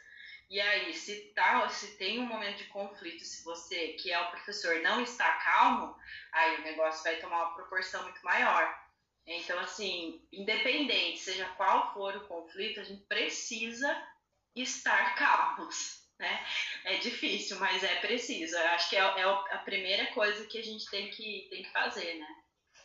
E aí, se, tá, se tem um momento de conflito, se você, que é o professor, não está calmo, aí o negócio vai tomar uma proporção muito maior. Então, assim, independente, seja qual for o conflito, a gente precisa estar calmos, né? É difícil, mas é preciso. Eu acho que é, é a primeira coisa que a gente tem que, tem que fazer, né?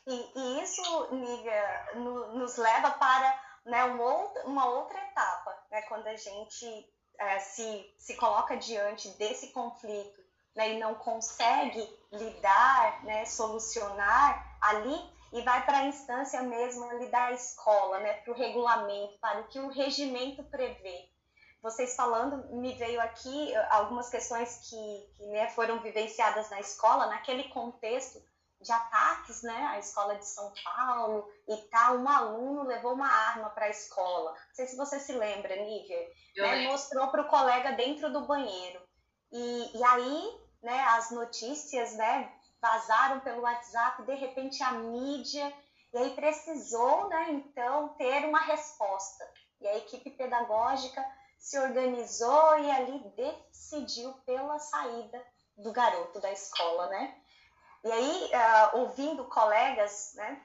E, e isso, Nívia, no, nos leva para né, uma, outra, uma outra etapa, né, quando a gente é, se, se coloca diante desse conflito né, e não consegue lidar, né, solucionar ali, e vai para a instância mesmo ali da escola, né, para o regulamento, para o que o regimento prevê. Vocês falando, me veio aqui algumas questões que, que né, foram vivenciadas na escola, naquele contexto de ataques né, à escola de São Paulo e tal, um aluno levou uma arma para a escola. Não sei se você se lembra, Nívia. Né, mostrou para o colega dentro do banheiro. E, e aí, né, as notícias né, vazaram pelo WhatsApp, de repente a mídia, e aí precisou, né, então, ter uma resposta. E a equipe pedagógica se organizou e ali decidiu pela saída do garoto da escola, né? E aí, uh, ouvindo colegas, né,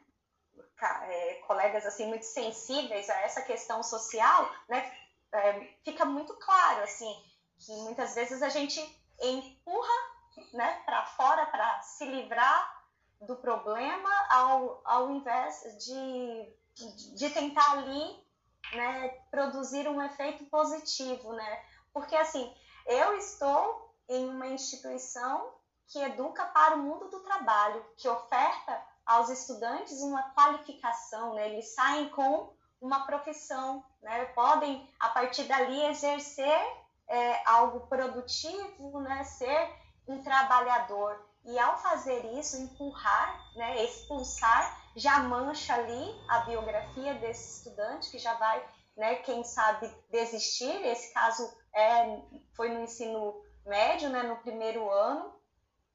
é, colegas assim muito sensíveis a essa questão social, né, é, fica muito claro assim que muitas vezes a gente empurra, né, para fora para se livrar do problema ao, ao invés de, de tentar ali, né, produzir um efeito positivo, né? Porque assim, eu estou em uma instituição que educa para o mundo do trabalho, que oferta aos estudantes uma qualificação, né? eles saem com uma profissão, né? podem, a partir dali, exercer é, algo produtivo, né? ser um trabalhador. E ao fazer isso, empurrar, né? expulsar, já mancha ali a biografia desse estudante, que já vai, né? quem sabe, desistir. Esse caso é, foi no ensino médio, né? no primeiro ano,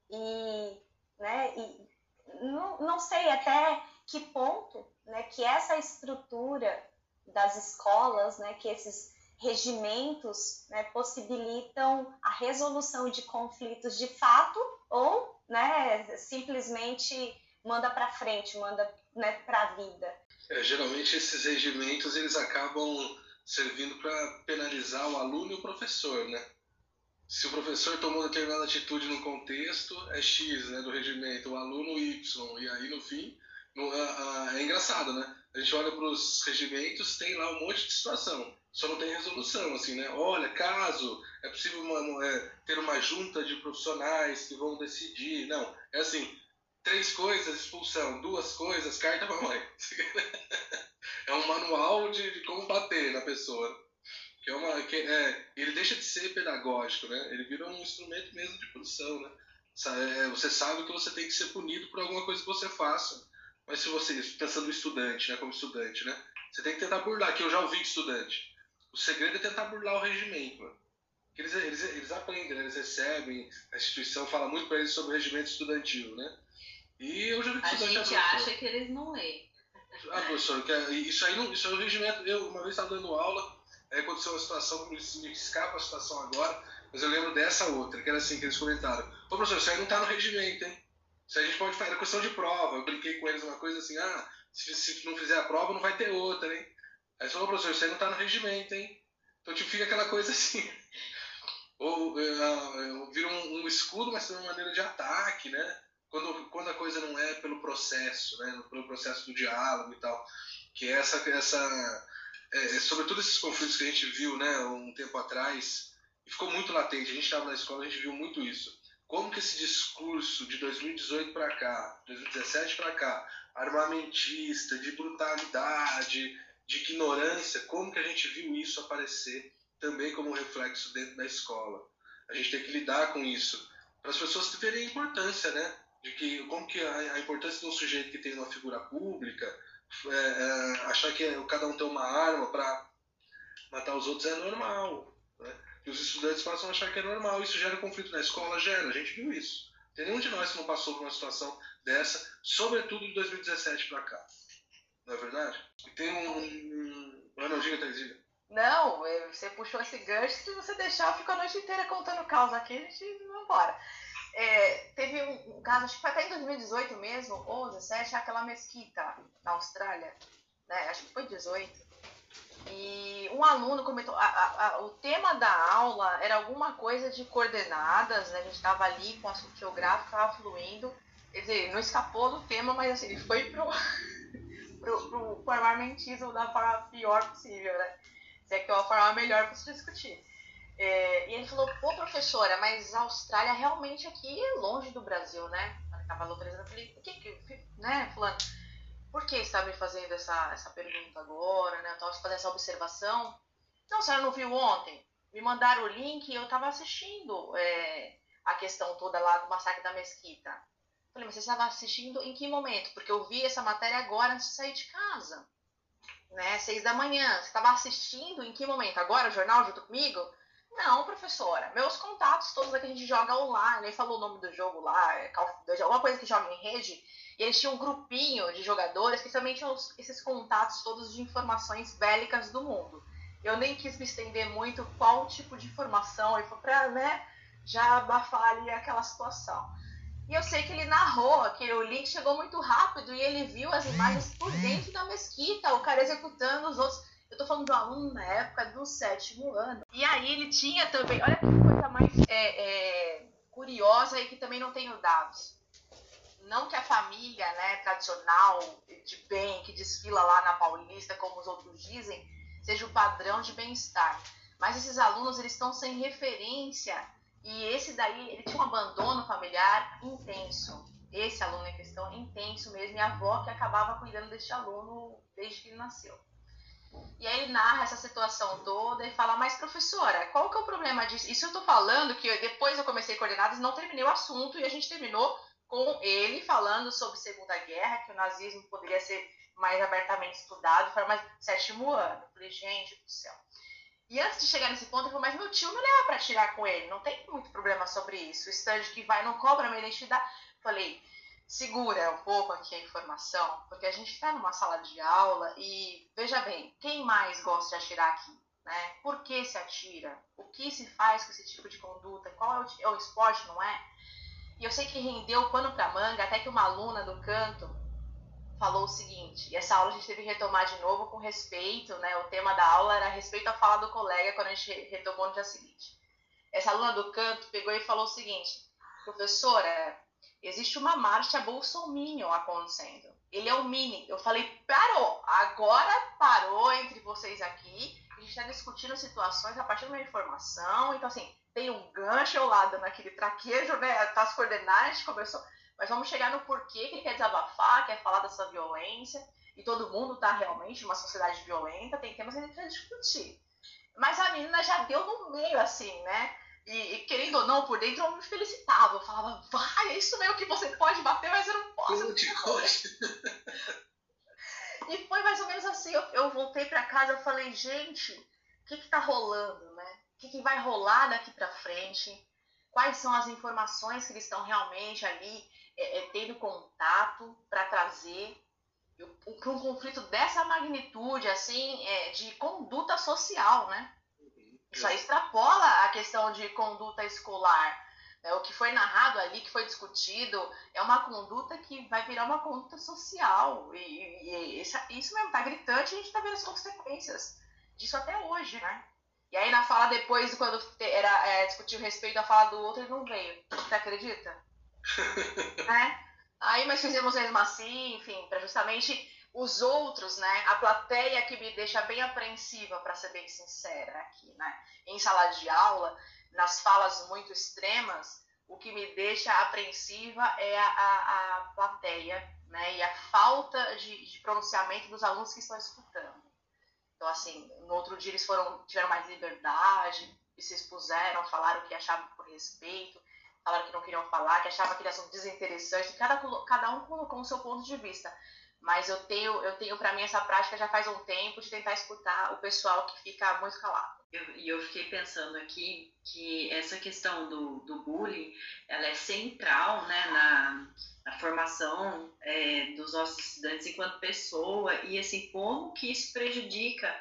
e, né, e não, não sei até que ponto né, que essa estrutura das escolas, né, que esses regimentos né, possibilitam a resolução de conflitos de fato ou né, simplesmente manda para frente, manda né, para a vida. É, geralmente esses regimentos eles acabam servindo para penalizar o aluno e o professor, né? se o professor tomou determinada atitude no contexto, é X né, do regimento, o aluno Y, e aí no fim é engraçado, né? A gente olha para os regimentos, tem lá um monte de situação, só não tem resolução, assim, né? Olha, caso é possível uma, é, ter uma junta de profissionais que vão decidir. Não, é assim, três coisas, expulsão, duas coisas, carta para mãe. é um manual de, de como bater na pessoa. Que é uma, que é, ele deixa de ser pedagógico, né? Ele vira um instrumento mesmo de punição, né? É, você sabe que você tem que ser punido por alguma coisa que você faça. Mas se você, pensando no estudante, né, como estudante, né, você tem que tentar burlar, que eu já ouvi de estudante. O segredo é tentar burlar o regimento. Né? Eles, eles, eles aprendem, né? eles recebem, a instituição fala muito para eles sobre o regimento estudantil, né? E eu já vi que A gente acha que eles não lêem. Ah, professor, isso aí, não, isso aí é o regimento. Eu, uma vez estava dando aula, aí aconteceu uma situação que me escapa a situação agora, mas eu lembro dessa outra, que era assim, que eles comentaram. Ô, professor, isso aí não está no regimento, hein? Aí a gente pode fazer, era questão de prova. Eu brinquei com eles uma coisa assim, ah, se, se não fizer a prova, não vai ter outra, hein? Aí falou, professor, aí não está no regimento, hein? Então, tipo, fica aquela coisa assim. Ou uh, vira um, um, escudo, mas também uma maneira de ataque, né? Quando, quando a coisa não é pelo processo, né? Pelo processo do diálogo e tal. Que é essa, essa é, é, sobretudo esses conflitos que a gente viu, né? Um tempo atrás, e ficou muito latente. A gente estava na escola, a gente viu muito isso. Como que esse discurso de 2018 para cá, 2017 para cá, armamentista, de brutalidade, de ignorância, como que a gente viu isso aparecer também como reflexo dentro da escola. A gente tem que lidar com isso para as pessoas terem importância, né? De que como que a, a importância de um sujeito que tem uma figura pública, é, é, achar que cada um tem uma arma para matar os outros é normal, né? E os estudantes passam a achar que é normal. Isso gera conflito na escola, gera. A gente viu isso. Tem nenhum de nós que não passou por uma situação dessa, sobretudo de 2017 para cá. Não é verdade? E tem um. Ah, não, diga, Thaisinha. Não, você puxou esse gancho, se você deixar, eu fico a noite inteira contando caos aqui, a gente vai embora. É, teve um, um, caso, acho que foi até em 2018 mesmo, ou 2017, aquela mesquita na Austrália, né? Acho que foi 18. E um aluno comentou, a, a, a, o tema da aula era alguma coisa de coordenadas, né? A gente estava ali com o assunto geográfico, estava fluindo. Quer dizer, não escapou do tema, mas assim, ele foi pro, pro, pro, pro armamentismo da forma pior possível, né? Se é que é uma forma melhor para se discutir. É, e ele falou, pô, professora, mas a Austrália realmente aqui é longe do Brasil, né? Estava localizando, eu falei, o que que, né, fulano? Por que está me fazendo essa, essa pergunta agora, né? Eu estava fazendo essa observação. Não, a senhora não viu ontem? Me mandaram o link e eu estava assistindo é, a questão toda lá do massacre da Mesquita. Falei, mas você estava assistindo em que momento? Porque eu vi essa matéria agora antes de sair de casa. Né? Seis da manhã. Você estava assistindo em que momento? Agora o jornal junto comigo? Não, professora. Meus contatos todos aqui a gente joga online. Ele falou o nome do jogo lá, é alguma coisa que joga em rede. E eles tinham um grupinho de jogadores que também tinham esses contatos todos de informações bélicas do mundo. Eu nem quis me estender muito qual tipo de informação, ele foi para né, já abafar ali aquela situação. E eu sei que ele narrou que o link chegou muito rápido e ele viu as imagens por dentro da mesquita, o cara executando os outros. Eu tô falando do aluno na época do sétimo ano. E aí ele tinha também, olha que coisa mais é, é, curiosa e que também não tenho dados não que a família né, tradicional de bem que desfila lá na Paulista, como os outros dizem, seja o padrão de bem-estar. Mas esses alunos eles estão sem referência e esse daí ele tinha um abandono familiar intenso. Esse aluno em questão intenso mesmo e a avó que acabava cuidando deste aluno desde que ele nasceu. E aí ele narra essa situação toda e fala, mas professora, qual que é o problema disso? Isso eu tô falando que depois eu comecei coordenadas, não terminei o assunto e a gente terminou com ele falando sobre Segunda Guerra, que o nazismo poderia ser mais abertamente estudado, foi mais sétimo ano. Eu falei, gente do céu. E antes de chegar nesse ponto, ele falou, mas meu tio me leva para tirar com ele, não tem muito problema sobre isso. O estande que vai não cobra minha identidade. Eu falei, segura um pouco aqui a informação, porque a gente está numa sala de aula e, veja bem, quem mais gosta de atirar aqui? Né? Por que se atira? O que se faz com esse tipo de conduta? Qual é o, é o esporte, não é? E eu sei que rendeu pano para manga, até que uma aluna do canto falou o seguinte, e essa aula a gente teve que retomar de novo com respeito, né? O tema da aula era respeito à fala do colega quando a gente retomou no dia seguinte. Essa aluna do canto pegou e falou o seguinte, professora, existe uma marcha bolsominion acontecendo. Ele é o mini. Eu falei, parou, agora parou entre vocês aqui. A gente está discutindo situações a partir de uma informação. Então, assim, tem um gancho ao lado naquele traquejo, né? Tá as coordenadas, começou. Mas vamos chegar no porquê que ele quer desabafar, quer falar dessa violência. E todo mundo está realmente numa sociedade violenta, tem temas que a gente discutir. Mas a menina já deu no meio, assim, né? E, e, querendo ou não, por dentro eu me felicitava. Eu falava, vai, é isso mesmo que você pode bater, mas eu não posso. e foi mais ou menos assim. Eu, eu voltei para casa e falei, gente, o que que tá rolando, né? O que, que vai rolar daqui para frente? Quais são as informações que eles estão realmente ali é, é, tendo contato para trazer? para um conflito dessa magnitude, assim, é, de conduta social, né? Isso aí extrapola a questão de conduta escolar. É, o que foi narrado ali, que foi discutido, é uma conduta que vai virar uma conduta social. E, e, e isso mesmo, tá gritante e a gente tá vendo as consequências disso até hoje, né? E aí na fala depois, quando era é, discutir o respeito da fala do outro, ele não veio. Você acredita? né? Aí, mas fizemos mesmo assim, enfim, para justamente os outros, né? A plateia que me deixa bem apreensiva, para ser bem sincera aqui, né? Em sala de aula, nas falas muito extremas, o que me deixa apreensiva é a, a, a plateia, né? E a falta de, de, pronunciamento dos alunos que estão escutando. Então, assim, no outro dia eles foram, tiveram mais liberdade, se expuseram, falaram o que achavam por respeito, falaram que não queriam falar, que achavam aquele assunto desinteressante, cada, cada um colocou o seu ponto de vista. Mas eu tenho, eu tenho para mim essa prática já faz um tempo de tentar escutar o pessoal que fica muito calado. E eu, eu, fiquei pensando aqui que essa questão do, do bullying, ela é central né, na, na formação é, dos nossos estudantes enquanto pessoa e assim como que isso prejudica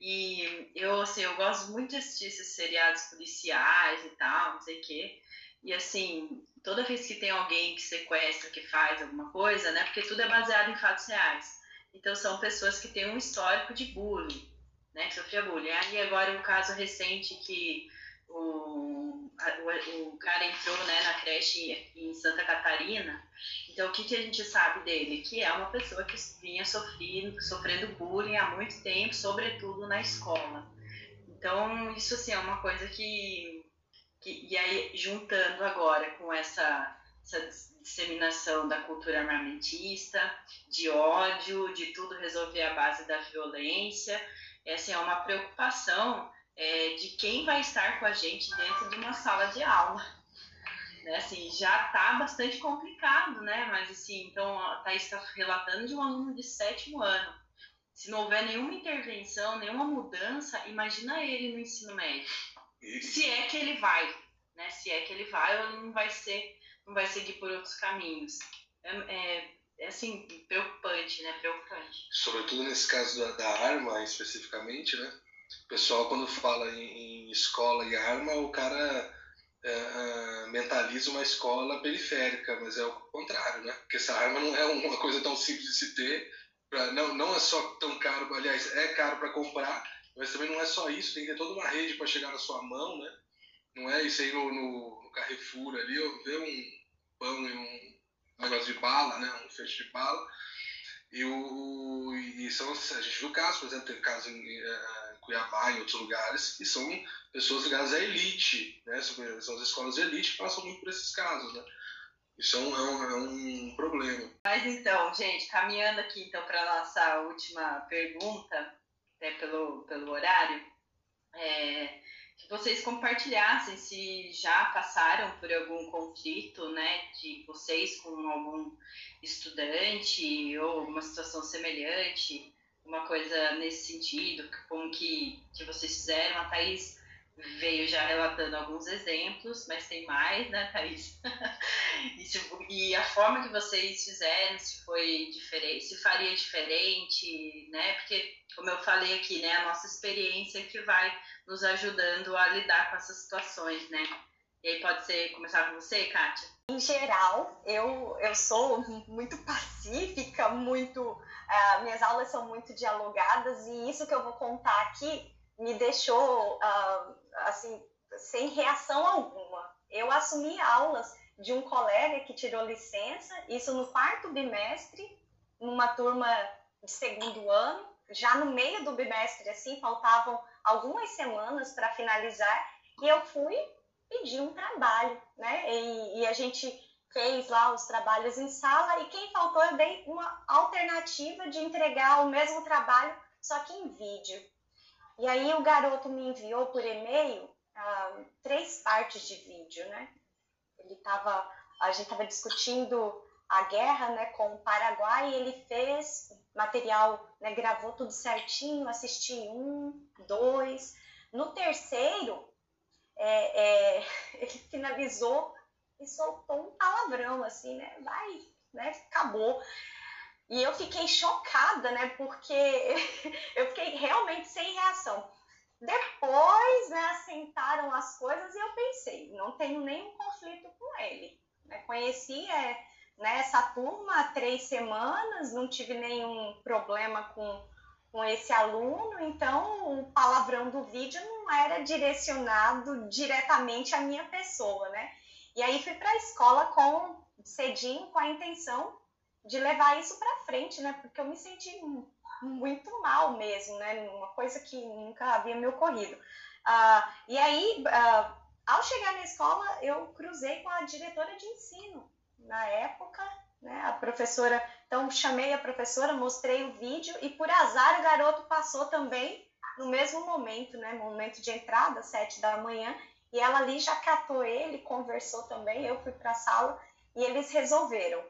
e eu assim eu gosto muito de assistir esses seriados policiais e tal não sei o quê e assim, toda vez que tem alguém que sequestra, que faz alguma coisa, né? Porque tudo é baseado em fatos reais. Então são pessoas que têm um histórico de bullying, né? Que sofria bullying. Aí agora um caso recente que o, o, o, cara entrou né, na creche em Santa Catarina. Então, o que, que a gente sabe dele? Que é uma pessoa que vinha sofrendo, sofrendo bullying há muito tempo, sobretudo na escola. Então, isso assim, é uma coisa que que, e aí, juntando agora com essa, essa disseminação da cultura armamentista, de ódio, de tudo resolver à base da violência, essa é uma preocupação é, de quem vai estar com a gente dentro de uma sala de aula. Né, assim, já está bastante complicado, né? Mas assim, então a Thaís está relatando de um aluno de sétimo ano. Se não houver nenhuma intervenção, nenhuma mudança, imagina ele no ensino médio se é que ele vai, né? Se é que ele vai ou não vai ser, não vai seguir por outros caminhos. É, é, é assim, preocupante, né? Preocupante. Sobretudo nesse caso da, da arma, especificamente, né? O pessoal, quando fala em, em escola e arma, o cara é, é, mentaliza uma escola periférica, mas é o contrário, né? Porque essa arma não é uma coisa tão simples de se ter, pra, não, não é só tão caro, aliás, é caro para comprar, mas também não é só isso, tem que ter toda uma rede para chegar na sua mão, né? Não é isso aí no, no, no Carrefour ali, eu ver um pão e um negócio de bala, né? Um feixe de bala. E, o, e são, a gente viu casos, por exemplo, teve casos em, em Cuiabá e em outros lugares, e são pessoas ligadas à elite, né? São as escolas de elite que passam muito por esses casos, né? Isso é um, é um, é um problema. Mas então, gente, caminhando aqui então para nossa última pergunta, até pelo, pelo horário, é, que vocês compartilhassem se já passaram por algum conflito, né, de vocês com algum estudante ou uma situação semelhante, uma coisa nesse sentido, como que, que vocês fizeram. A Thaís veio já relatando alguns exemplos, mas tem mais, né, Thaís? e, se, e, a forma que vocês fizeram, se foi diferente, se faria diferente, né? Porque, como eu falei aqui, né, a nossa experiência que vai nos ajudando a lidar com essas situações, né? E aí pode ser começar com você, Kátia? Em geral, eu, eu sou muito pacífica, muito. Uh, minhas aulas são muito dialogadas e isso que eu vou contar aqui me deixou uh, assim sem reação alguma. Eu assumi aulas de um colega que tirou licença, isso no quarto bimestre, numa turma de segundo ano, já no meio do bimestre, assim, faltavam algumas semanas para finalizar, e eu fui pedir um trabalho, né? E, e, a gente fez lá os trabalhos em sala, e quem faltou eu dei uma alternativa de entregar o mesmo trabalho, só que em vídeo. E aí o garoto me enviou por e-mail três partes de vídeo, né? Ele tava, a gente estava discutindo a guerra, né, com o Paraguai, e ele fez material, né, gravou tudo certinho, assisti um, dois. No terceiro, é, é, ele finalizou e soltou um palavrão, assim, né, vai, né, acabou. E eu fiquei chocada, né, porque eu fiquei realmente sem reação. Depois, né, assentaram as coisas e eu pensei, não tenho nenhum conflito com ele. Né? Conheci é, né, essa turma há três semanas, não tive nenhum problema com, com esse aluno, então o palavrão do vídeo não era direcionado diretamente à minha pessoa, né? E aí fui para a escola com cedinho com a intenção de levar isso para frente, né? Porque eu me senti muito mal mesmo, né? Uma coisa que nunca havia me ocorrido. Uh, e aí, uh, ao chegar na escola, eu cruzei com a diretora de ensino na época, né? A professora, então chamei a professora, mostrei o vídeo e por azar o garoto passou também no mesmo momento, né? Momento de entrada, sete da manhã, e ela ali já catou ele, conversou também. Eu fui para a sala e eles resolveram.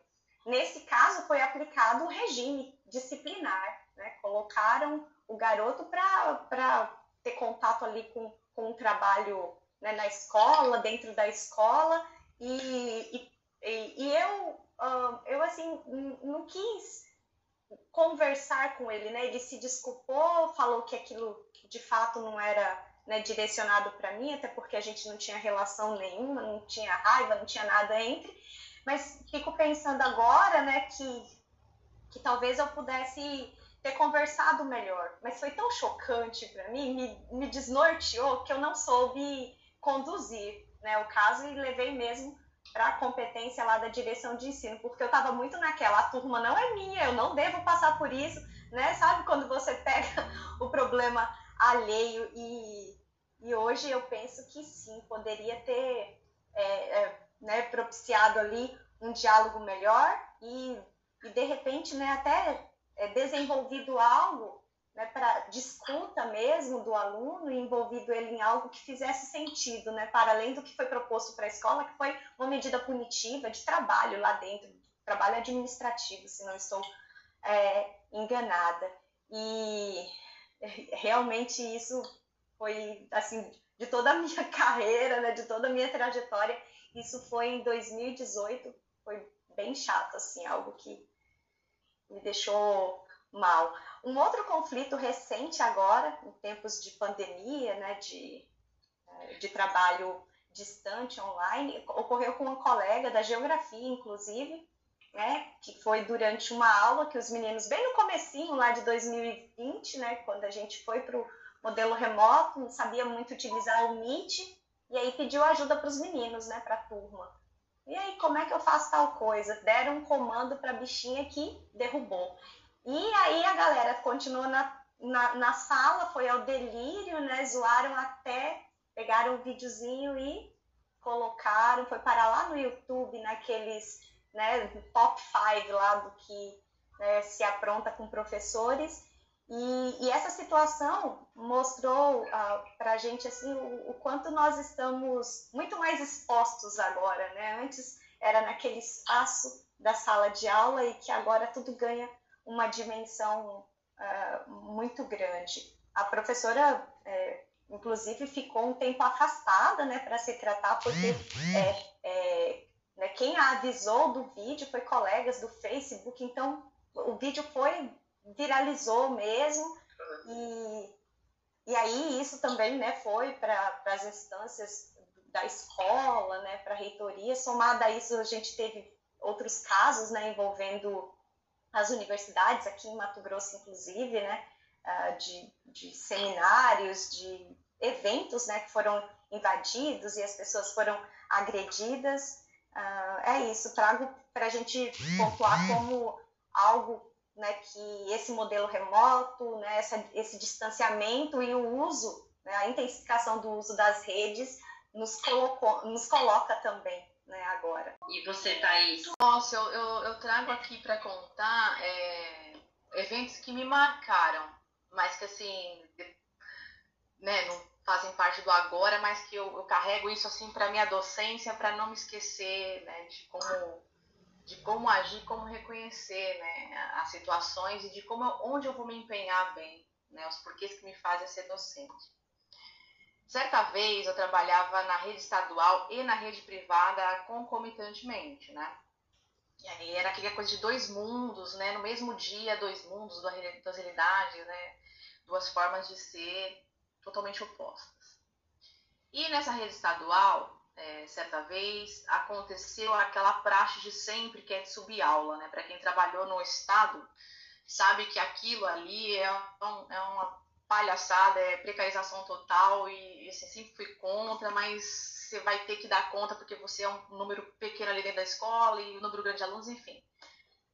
Nesse caso, foi aplicado o regime disciplinar, né? Colocaram o garoto para ter contato ali com, com o trabalho né, na escola, dentro da escola, e, e, e eu, eu, assim, não quis conversar com ele, né? Ele se desculpou, falou que aquilo de fato não era né, direcionado para mim, até porque a gente não tinha relação nenhuma, não tinha raiva, não tinha nada entre. Mas fico pensando agora, né, que, que talvez eu pudesse ter conversado melhor. Mas foi tão chocante para mim, me, me desnorteou, que eu não soube conduzir né, o caso e levei mesmo para a competência lá da direção de ensino, porque eu estava muito naquela, a turma não é minha, eu não devo passar por isso, né? Sabe quando você pega o problema alheio e, e hoje eu penso que sim, poderia ter é, é, né, propiciado ali um diálogo melhor e, e de repente né, até é, desenvolvido algo né, para disputa mesmo do aluno e envolvido ele em algo que fizesse sentido, né, para além do que foi proposto para a escola, que foi uma medida punitiva de trabalho lá dentro, trabalho administrativo, se não estou é, enganada. E realmente isso foi, assim, de toda a minha carreira, né, de toda a minha trajetória, isso foi em 2018, foi bem chato, assim, algo que me deixou mal. Um outro conflito recente agora, em tempos de pandemia, né, de, eh, de trabalho distante, online, ocorreu com uma colega da geografia, inclusive, né, que foi durante uma aula que os meninos, bem no comecinho lá de 2020, né, quando a gente foi para o modelo remoto, não sabia muito utilizar o Meet, e aí pediu ajuda para os meninos, né, para a turma. E aí, como é que eu faço tal coisa? Deram um comando para a bichinha que derrubou. E aí a galera continuou na, na, na, sala, foi ao delírio, né? Zoaram até, pegaram um videozinho e colocaram, foi parar lá no YouTube, naqueles né, top 5 lá do que né, se apronta com professores. E, e essa situação mostrou uh, para a gente assim, o, o, quanto nós estamos muito mais expostos agora. Né? Antes era naquele espaço da sala de aula e que agora tudo ganha uma dimensão uh, muito grande. A professora, é, inclusive, ficou um tempo afastada né, para se tratar, porque é, é, né, quem a avisou do vídeo foi colegas do Facebook, então o vídeo foi viralizou mesmo e, e aí isso também né, foi para as instâncias da escola, né, para a reitoria. Somado a isso, a gente teve outros casos né, envolvendo as universidades, aqui em Mato Grosso, inclusive, né, ah, de, de seminários, de eventos né, que foram invadidos e as pessoas foram agredidas. Uh, é isso, trago para a gente pontuar como algo né, que esse modelo remoto, né, essa, esse distanciamento e o uso, né, a intensificação do uso das redes nos, colocou, nos coloca também né, agora. E você, Thaís? Nossa, eu, eu, eu trago aqui para contar é, eventos que me marcaram, mas que assim, né, não fazem parte do agora, mas que eu, eu carrego isso assim para minha docência, para não me esquecer né, de como de como agir, como reconhecer né, as situações e de como onde eu vou me empenhar bem, né, os porquês que me fazem ser docente. Certa vez eu trabalhava na rede estadual e na rede privada concomitantemente, né? E aí era aquela coisa de dois mundos, né? No mesmo dia, dois mundos, duas realidades, né? Duas formas de ser totalmente opostas. E nessa rede estadual, é, certa vez, aconteceu aquela praxe de sempre que é de subir aula, né? Para quem trabalhou no estado, sabe que aquilo ali é, um, é uma palhaçada, é precarização total e, assim, sempre fui contra, mas você vai ter que dar conta porque você é um número pequeno ali dentro da escola e um número grande de alunos, enfim.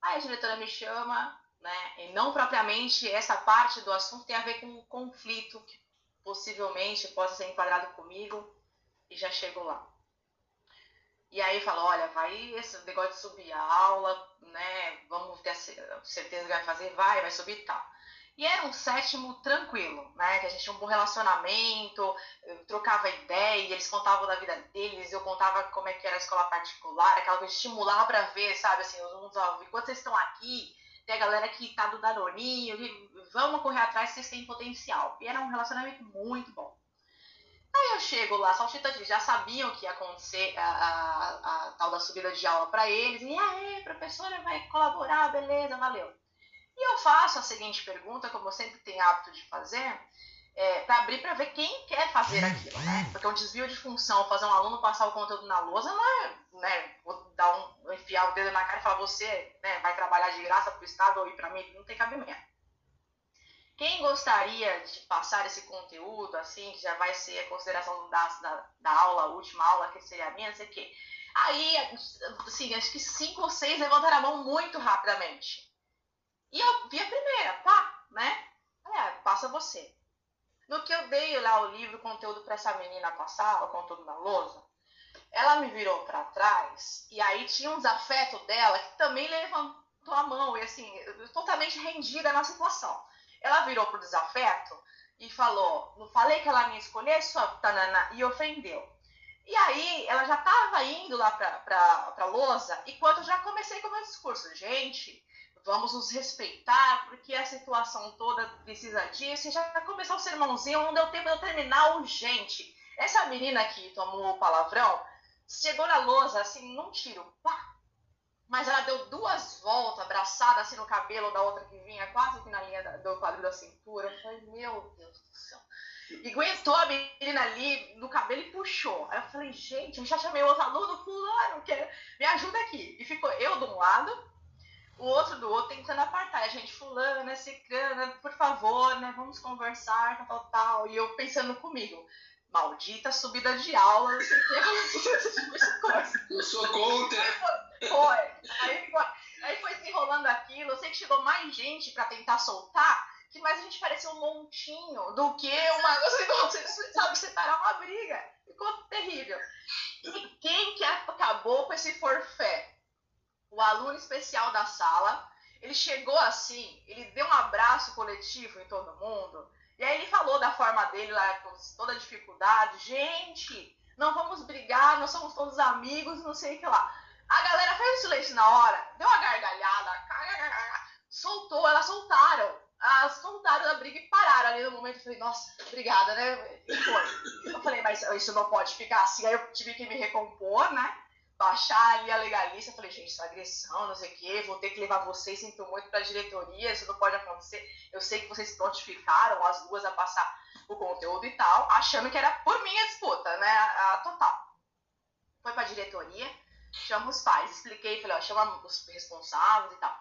Aí a diretora me chama, né? E não propriamente essa parte do assunto tem a ver com o conflito que possivelmente possa ser enquadrado comigo e já chegou lá. E aí fala, olha, vai esse negócio de subir a aula, né? Vamos ter certeza que vai fazer, vai, vai subir e tal. E era um sétimo tranquilo, né? Que a gente tinha um bom relacionamento, trocava ideia, eles contavam da vida deles, eu contava como é que era a escola particular, aquela coisa estimulava para ver, sabe, assim, os alunos, ó, enquanto vocês estão aqui, tem a galera que tá do Danoninho, vamos correr atrás, vocês têm potencial. E era um relacionamento muito bom. Aí eu chego lá, saltitante, já sabiam que ia acontecer a, a, a, tal da subida de aula para eles. E aí, professora vai colaborar, beleza, valeu. E eu faço a seguinte pergunta, como eu sempre tenho hábito de fazer, é, para abrir para ver quem quer fazer aquilo, né? Porque um desvio de função, fazer um aluno passar o conteúdo na lousa, não é, né? Vou dar um, enfiar o dedo na cara e falar, você né, vai trabalhar de graça para o Estado ou ir para mim, não tem cabimento. Quem gostaria de passar esse conteúdo, assim, que já vai ser a consideração da, da, da aula, a última aula, que seria a minha, não sei o quê. Aí, assim, acho que cinco ou seis levantaram a mão muito rapidamente. E eu vi a primeira, pá, né? É, passa você. No que eu dei lá o livro, o conteúdo para essa menina passar, o conteúdo da lousa, ela me virou para trás e aí tinha um desafeto dela que também levantou a mão e assim, totalmente rendida na situação. Ela virou pro desafeto e falou: Não falei que ela me escolher, sua tanana, e ofendeu. E aí, ela já estava indo lá para a lousa, enquanto eu já comecei com o meu discurso. Gente, vamos nos respeitar, porque a situação toda precisa disso. E já começou o sermãozinho, não deu tempo de eu terminar urgente. Essa menina que tomou o palavrão chegou na lousa assim, num tiro, pá, mas ela deu duas voltas, abraçada assim no cabelo da outra que vinha quase aqui na linha do quadril da cintura. Eu falei, meu Deus do céu. E aguentou a menina ali no cabelo e puxou. Aí eu falei, gente, eu já chamei outro aluno, fulano, que me ajuda aqui. E ficou eu de um lado, o outro do outro, tentando apartar. a gente, fulana, ciclana, por favor, né, vamos conversar, tal, tal, tal. E eu pensando comigo, maldita subida de aula, não sei o que. Eu sou contra. Foi. Aí, aí foi se enrolando aquilo. Eu sei que chegou mais gente para tentar soltar, que mais a gente parecia um montinho do que uma. Você sabe, separar uma briga. Ficou terrível. E quem que acabou com esse forfé? O aluno especial da sala. Ele chegou assim, ele deu um abraço coletivo em todo mundo. E aí ele falou da forma dele lá, com toda a dificuldade. Gente, não vamos brigar, nós somos todos amigos, não sei o que lá. A galera fez o silêncio na hora, deu uma gargalhada, soltou, elas soltaram. Elas soltaram da briga e pararam ali no momento. Eu falei, nossa, obrigada, né? E foi. Eu falei, mas isso não pode ficar assim. Aí eu tive que me recompor, né? Baixar ali a legalista. Eu falei, gente, isso é agressão, não sei o quê. Vou ter que levar vocês, sinto muito, pra diretoria. Isso não pode acontecer. Eu sei que vocês prontificaram as duas a passar o conteúdo e tal, achando que era por minha disputa, né? A total. Foi pra diretoria chama os pais. Expliquei, falei, ó, chama os responsáveis e tal.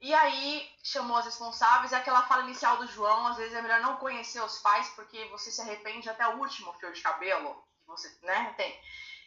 E aí chamou os responsáveis, aquela fala inicial do João, às vezes é melhor não conhecer os pais, porque você se arrepende até o último fio de cabelo que você né, tem.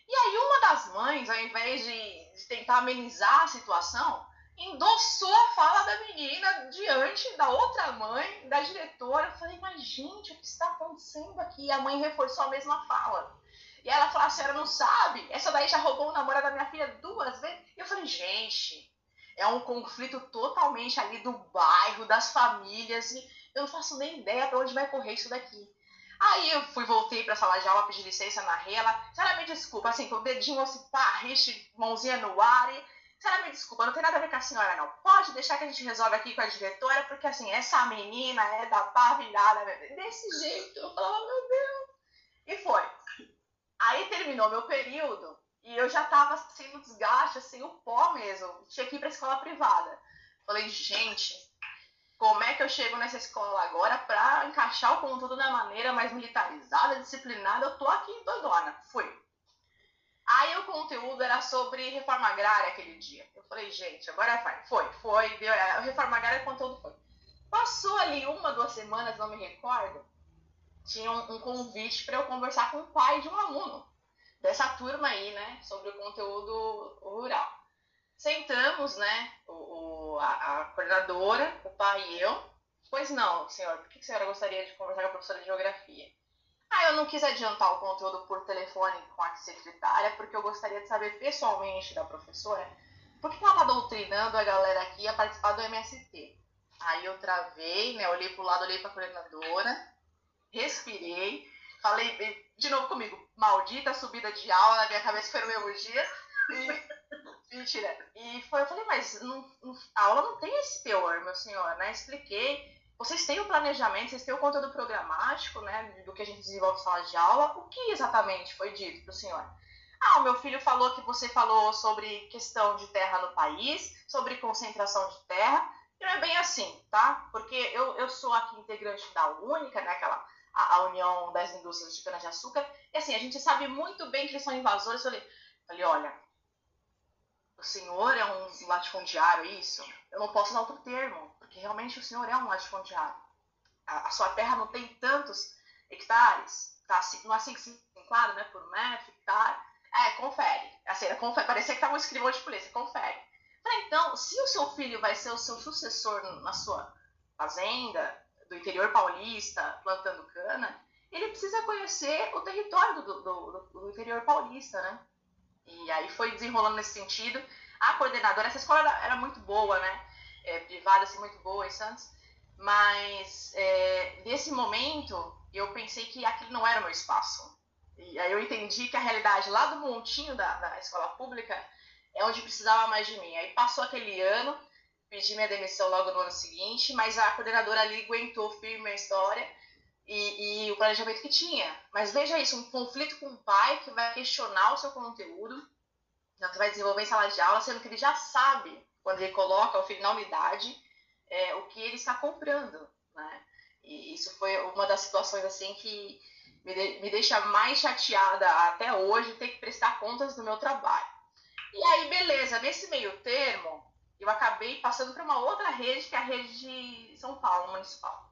E aí uma das mães, ao invés de, de tentar amenizar a situação, endossou a fala da menina diante da outra mãe, da diretora. Eu falei, mas gente, o que está acontecendo aqui? E a mãe reforçou a mesma fala. E ela falou, a senhora não sabe? Essa daí já roubou o namoro da minha filha duas vezes. E eu falei, gente, é um conflito totalmente ali do bairro, das famílias. E eu não faço nem ideia para onde vai correr isso daqui. Aí eu fui, voltei pra sala de aula, pedi licença, narrei ela. Senhora, me desculpa, assim, com o dedinho assim, pá, riche, mãozinha no ar. E, senhora, me desculpa, não tem nada a ver com a senhora, não. Pode deixar que a gente resolve aqui com a diretora, porque, assim, essa menina é da pá virada. Desse jeito. Eu falava, meu Deus. E foi. Aí terminou meu período e eu já tava, assim, no desgaste, assim, o pó mesmo. Tinha que ir pra escola privada. Falei, gente, como é que eu chego nessa escola agora para encaixar o conteúdo da maneira mais militarizada, disciplinada? Eu tô aqui doidona. Fui. Aí o conteúdo era sobre reforma agrária aquele dia. Eu falei, gente, agora vai. Foi, foi. Deu, a reforma agrária, conteúdo foi. Passou ali uma, duas semanas, não me recordo. Tinha um, um convite para eu conversar com o pai de um aluno dessa turma aí, né, sobre o conteúdo rural. Sentamos, né, o, o a, a, coordenadora, o pai e eu. Pois não, senhora, por que a senhora gostaria de conversar com a professora de geografia? Ah, eu não quis adiantar o conteúdo por telefone com a secretária, porque eu gostaria de saber pessoalmente da professora por que ela está doutrinando a galera aqui a participar do MST. Aí eu travei, né, olhei para o lado, olhei para a coordenadora, respirei, falei de novo comigo, maldita subida de aula na minha cabeça foi no mesmo dia. E, mentira. E foi, eu falei, mas não, a aula não tem esse teor, meu senhor, né? Expliquei. Vocês têm o planejamento, vocês têm o conteúdo programático, né? Do que a gente desenvolve em sala de aula. O que exatamente foi dito para o senhor? Ah, o meu filho falou que você falou sobre questão de terra no país, sobre concentração de terra. E não é bem assim, tá? Porque eu, eu sou aqui integrante da Única, né? Aquela a, a União das Indústrias de Cana-de-Açúcar. E assim, a gente sabe muito bem que eles são invasores. Eu falei, falei, olha, o senhor é um latifundiário, é isso? Eu não posso dar outro termo, porque realmente o senhor é um latifundiário. A, a sua terra não tem tantos hectares, tá? Não é assim que se enquadra, né? Por metro, hectare. É, confere. Assim, confere. Parecia que estava um escrivão de polícia, confere. Falei, então, se o seu filho vai ser o seu sucessor na sua fazenda, do interior paulista plantando cana, ele precisa conhecer o território do, do, do, interior paulista, né? E aí foi desenrolando nesse sentido. A coordenadora, essa escola era, era muito boa, né? É, privada, assim, muito boa em Santos. Mas é, nesse momento eu pensei que aquilo não era o meu espaço. E aí eu entendi que a realidade lá do montinho da, da escola pública é onde precisava mais de mim. Aí passou aquele ano, pedi minha demissão logo no ano seguinte, mas a coordenadora ali aguentou firme a história e, e, o planejamento que tinha. Mas veja isso, um conflito com o pai que vai questionar o seu conteúdo, que vai desenvolver em sala de aula, sendo que ele já sabe, quando ele coloca o filho na unidade, é, o que ele está comprando, né? E isso foi uma das situações, assim, que me, de, me deixa mais chateada até hoje, ter que prestar contas do meu trabalho. E aí, beleza, nesse meio termo, eu acabei passando para uma outra rede, que é a rede de São Paulo, municipal.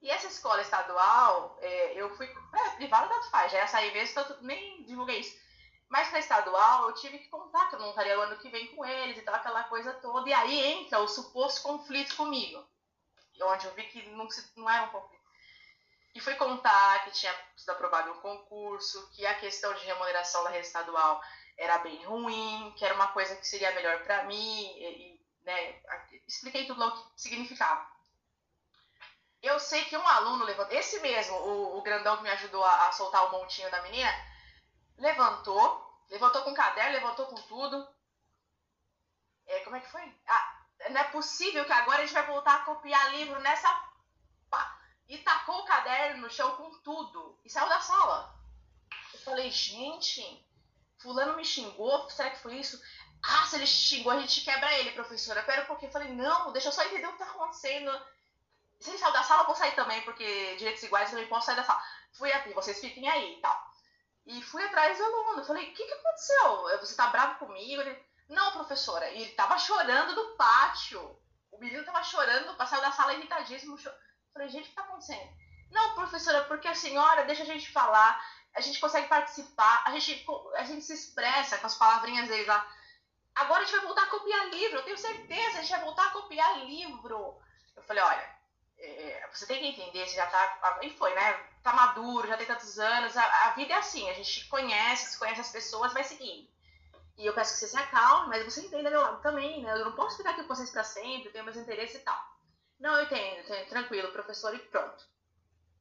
E essa escola estadual, é, eu fui. É, privada tanto faz, já ia sair mesmo, tanto, nem divulguei isso. Mas para estadual, eu tive que contar que eu não estaria o ano que vem com eles e tal, aquela coisa toda. E aí entra o suposto conflito comigo, onde eu vi que não, não era um conflito. E fui contar que tinha sido aprovado um concurso, que a questão de remuneração da rede estadual era bem ruim, que era uma coisa que seria melhor para mim, e, né, expliquei tudo o que significava. Eu sei que um aluno levantou, esse mesmo, o, o grandão que me ajudou a, a, soltar o montinho da menina, levantou, levantou com o caderno, levantou com tudo. É, como é que foi? Ah, não é possível que agora a gente vai voltar a copiar livro nessa. E tacou o caderno no chão com tudo. E saiu da sala. Eu falei, gente, fulano me xingou, será que foi isso? Ah, se ele xingou, a gente quebra ele, professora. Pera um pouquinho. Eu falei, não, deixa eu só entender o que tá acontecendo. Se ele saiu da sala, eu vou sair também, porque direitos iguais eu também posso sair da sala. Fui aqui, vocês fiquem aí e tal. E fui atrás do aluno. Falei, o que, que aconteceu? Você tá bravo comigo? Ele, não, professora. E ele tava chorando do pátio. O menino tava chorando, saiu da sala irritadíssimo. Falei, gente, o que tá acontecendo? Não, professora, porque a senhora deixa a gente falar a gente consegue participar, a gente, a gente se expressa com as palavrinhas deles lá. Agora a gente vai voltar a copiar livro, eu tenho certeza, a gente vai voltar a copiar livro. Eu falei, olha, é, você tem que entender, você já tá. E foi, né? Tá maduro, já tem tantos anos. A, a, vida é assim, a gente conhece, se conhece as pessoas, vai seguindo. E eu peço que você se acalme, mas você entenda meu lado também, né? Eu não posso ficar aqui com vocês para sempre, eu tenho meus interesses e tal. Não, eu entendo, entendo, tranquilo, professor, e pronto.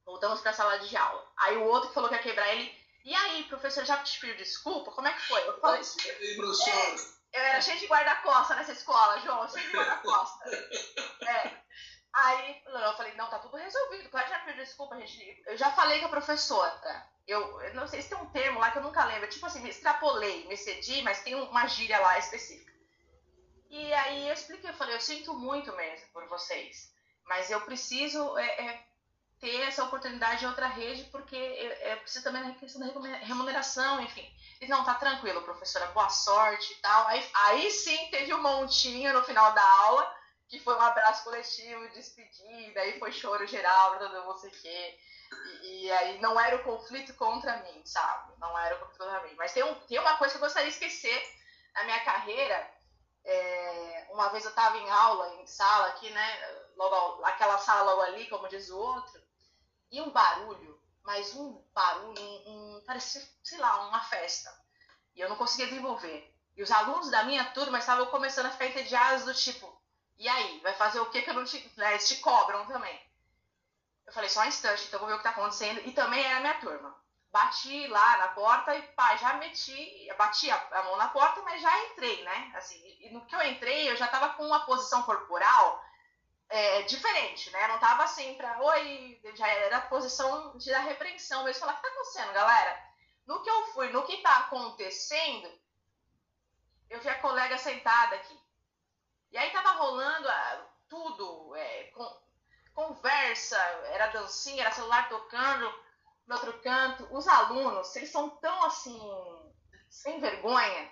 Voltamos para a sala de aula. Aí o outro falou que ia quebrar ele. E aí, professor, já te pediu desculpa? Como é que foi? Eu falei. É, eu era cheio de guarda-costa nessa escola, João, cheio de guarda-costa. é. Aí eu falei, não, tá tudo resolvido. Claro que já pediu desculpa, gente. Eu já falei com a professora. Eu, eu, não sei se tem um termo lá que eu nunca lembro. Tipo assim, me extrapolei, me cedi, mas tem uma gíria lá específica. E aí eu expliquei, eu falei, eu sinto muito mesmo por vocês. Mas eu preciso é, é, ter essa oportunidade em outra rede, porque eu preciso também da questão da remuneração, enfim. E não, tá tranquilo, professora, boa sorte e tal. Aí, aí sim teve um montinho no final da aula, que foi um abraço coletivo, despedida, aí foi choro geral, não sei o quê. E, e, aí não era o conflito contra mim, sabe? Não era o conflito contra mim. Mas tem, um, tem uma coisa que eu gostaria de esquecer na minha carreira. É, uma vez eu estava em aula, em sala aqui, né? Logo, aquela sala logo ali, como diz o outro e um barulho, mas um barulho, um, um, parecia, sei lá, uma festa. E eu não conseguia desenvolver. E os alunos da minha turma estavam começando a ficar entediados do tipo, e aí, vai fazer o que que eu não te... Né, eles te cobram também. Eu falei, só um instante, então vou ver o que está acontecendo. E também era minha turma. Bati lá na porta e pá, já meti, bati a, a mão na porta, mas já entrei, né? Assim, e no que eu entrei, eu já estava com uma posição corporal é, diferente, né? Não tava assim pra, oi, já era a posição de da repreensão mesmo. Falar, o que tá acontecendo, galera? No que eu fui, no que tá acontecendo, eu vi a colega sentada aqui. E aí tava rolando ah, tudo, é, com, conversa, era dancinha, era celular tocando no outro canto. Os alunos, eles são tão assim, sem vergonha,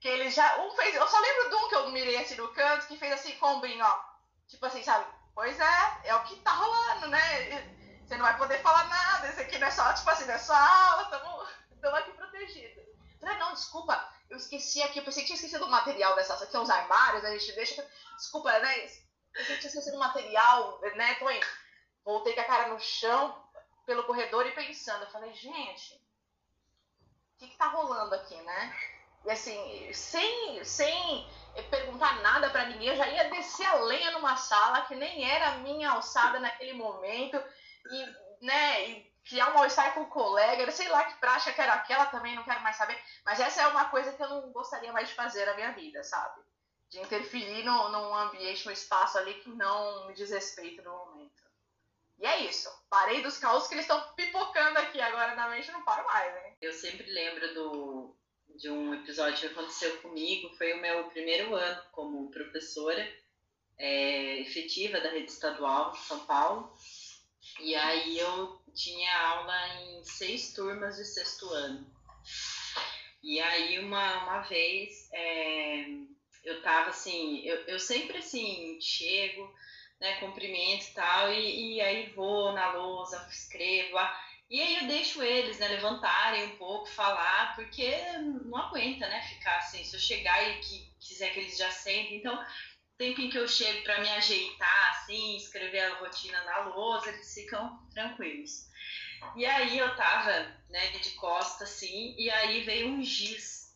que eles já. Um fez, eu só lembro de um que eu mirei assim no canto, que fez assim com o ó Tipo assim, sabe? Pois é, é o que tá rolando, né? Você não vai poder falar nada, isso aqui não é só, tipo assim, não é só aula, estamos aqui protegidos. Falei, não, desculpa, eu esqueci aqui, eu pensei que tinha esquecido o material dessa, aqui é uns armários, a gente deixa. Desculpa, né? Eu tinha esquecido o material, né? Tô indo. Voltei com a cara no chão, pelo corredor e pensando. Eu falei, gente, o que, que tá rolando aqui, né? E assim, sem, sem perguntar nada para ninguém, eu já ia descer a lenha numa sala que nem era minha alçada naquele momento e, né, e criar um mal-estar com o colega, sei lá que praxe que era aquela também, não quero mais saber, mas essa é uma coisa que eu não gostaria mais de fazer na minha vida, sabe? De interferir no, num ambiente, num espaço ali que não me diz respeito no momento. E é isso. Parei dos caos que eles estão pipocando aqui agora na mente, não paro mais, né? Eu sempre lembro do de um episódio que aconteceu comigo. Foi o meu primeiro ano como professora é, efetiva da rede estadual de São Paulo. E aí eu tinha aula em seis turmas de sexto ano. E aí uma, uma vez é, eu tava assim, eu, eu sempre assim, chego, né, cumprimento e tal, e, e aí vou na lousa, escrevo. Ah, e aí eu deixo eles, né, levantarem um pouco, falar, porque não aguenta, né, ficar assim. Se eu chegar e que, quiser que eles já sentem, então tempinho que eu chego para me ajeitar, assim, escrever a rotina na lousa, eles ficam tranquilos. E aí eu tava, né, de costa, assim, e aí veio um giz.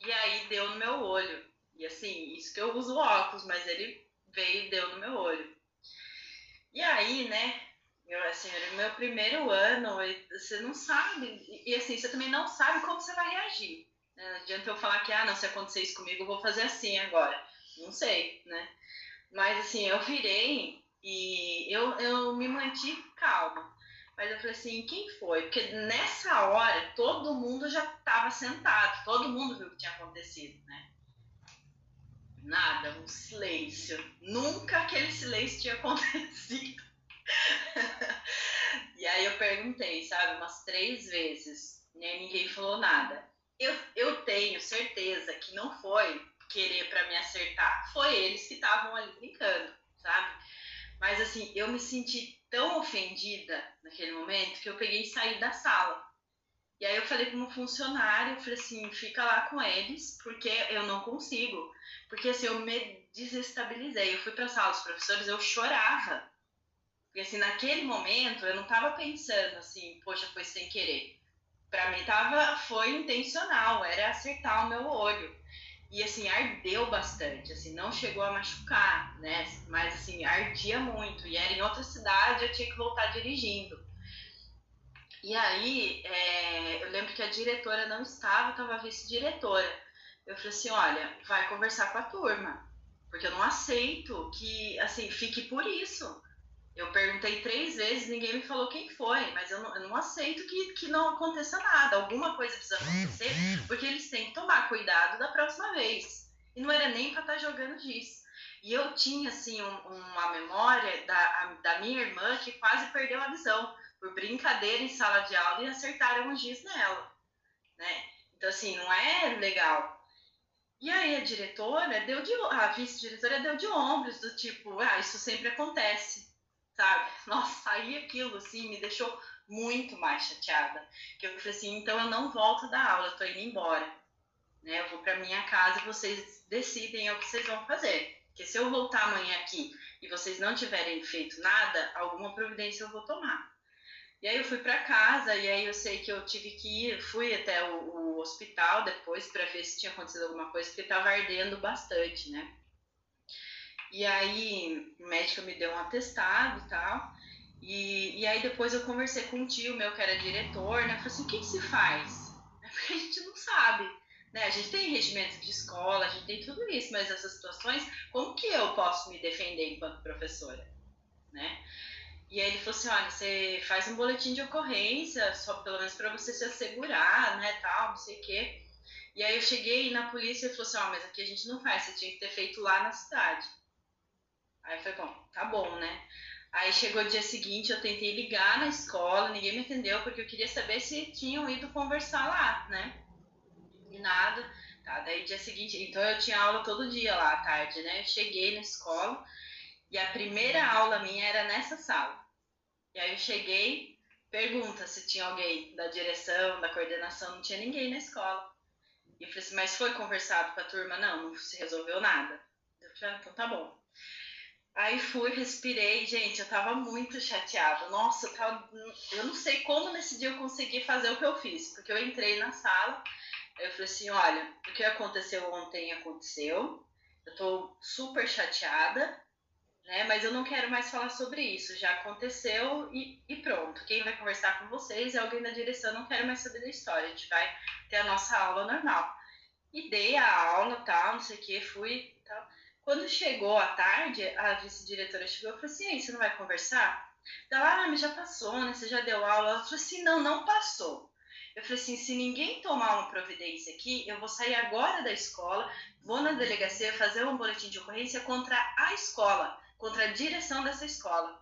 E aí deu no meu olho. E assim, isso que eu uso óculos, mas ele veio e deu no meu olho. E aí, né, eu, assim, meu primeiro ano, você não sabe, e, e assim, você também não sabe como você vai reagir. Né? Não adianta eu falar que, ah, não, se acontecer isso comigo, eu vou fazer assim agora. Não sei, né? Mas assim, eu virei e eu, eu me mantive calma. Mas eu falei assim, quem foi? Porque nessa hora todo mundo já estava sentado, todo mundo viu o que tinha acontecido, né? Nada, um silêncio. Nunca aquele silêncio tinha acontecido. E aí eu perguntei, sabe, umas três vezes, né? Ninguém falou nada. Eu, eu tenho certeza que não foi querer para me acertar, foi eles que estavam ali brincando, sabe? Mas assim, eu me senti tão ofendida naquele momento que eu peguei e saí da sala. E aí eu falei para um funcionário, eu falei assim, fica lá com eles, porque eu não consigo. Porque assim, eu me desestabilizei. Eu fui para a sala dos professores, eu chorava. Porque assim, naquele momento eu não estava pensando assim, poxa, foi sem querer. Para mim tava, foi intencional, era acertar o meu olho. E assim, ardeu bastante, assim, não chegou a machucar, né? Mas assim, ardia muito. E era em outra cidade, eu tinha que voltar dirigindo. E aí, é, eu lembro que a diretora não estava, estava a vice-diretora. Eu falei assim, olha, vai conversar com a turma, porque eu não aceito que, assim, fique por isso. Eu perguntei três vezes, ninguém me falou quem foi, mas eu não, eu não aceito que, que não aconteça nada. Alguma coisa precisa acontecer, porque eles têm que tomar cuidado da próxima vez. E não era nem para estar tá jogando giz. E eu tinha, assim, um, uma memória da, da minha irmã que quase perdeu a visão por brincadeira em sala de aula e acertaram o giz nela, né? Então, assim, não é legal. E aí a diretora deu de a vice-diretora deu de ombros, do tipo, ah, isso sempre acontece, sabe? Nossa, aí aquilo, assim, me deixou muito mais chateada. Que eu falei assim, então eu não volto da aula, eu tô indo embora. Né? Eu vou para minha casa e vocês decidem o que vocês vão fazer. Porque se eu voltar amanhã aqui e vocês não tiverem feito nada, alguma providência eu vou tomar. E aí eu fui para casa e aí eu sei que eu tive que ir, fui até o, o hospital depois para ver se tinha acontecido alguma coisa, porque estava ardendo bastante, né? E aí o médico me deu um atestado e tal. E, e aí depois eu conversei com um tio meu que era diretor, né? Eu falei assim, o que, que se faz? Porque a gente não sabe. Né? A gente tem regimentos de escola, a gente tem tudo isso, mas essas situações, como que eu posso me defender enquanto professora? Né? E aí ele falou assim, olha, você faz um boletim de ocorrência, só pelo menos para você se assegurar, né, tal, não sei o quê. E aí eu cheguei na polícia e falou assim, ó, oh, mas aqui a gente não faz, você tinha que ter feito lá na cidade. Aí falei, bom, tá bom, né? Aí chegou o dia seguinte, eu tentei ligar na escola, ninguém me entendeu, porque eu queria saber se tinham ido conversar lá, né? E nada. Tá, daí dia seguinte, então eu tinha aula todo dia lá à tarde, né? Eu cheguei na escola, e a primeira aula minha era nessa sala. E aí eu cheguei, pergunta se tinha alguém da direção, da coordenação, não tinha ninguém na escola. E eu falei assim, mas foi conversado com a turma? Não, não se resolveu nada. Eu falei, ah, então tá bom. Aí fui, respirei, gente, eu tava muito chateada. Nossa, eu, tava, eu não sei como nesse dia eu consegui fazer o que eu fiz, porque eu entrei na sala, eu falei assim, olha, o que aconteceu ontem aconteceu, eu tô super chateada, né? Mas eu não quero mais falar sobre isso. Já aconteceu e, e, pronto. Quem vai conversar com vocês é alguém da direção. Não quero mais saber da história. A gente vai ter a nossa aula normal. E dei a aula, tal, não sei o que, fui. Quando chegou a tarde, a vice-diretora chegou e falou assim: você não vai conversar? Ela, ah, mas já passou, né? Você já deu aula? Ela falou assim: não, não passou. Eu falei assim: se ninguém tomar uma providência aqui, eu vou sair agora da escola, vou na delegacia fazer um boletim de ocorrência contra a escola contra a direção dessa escola.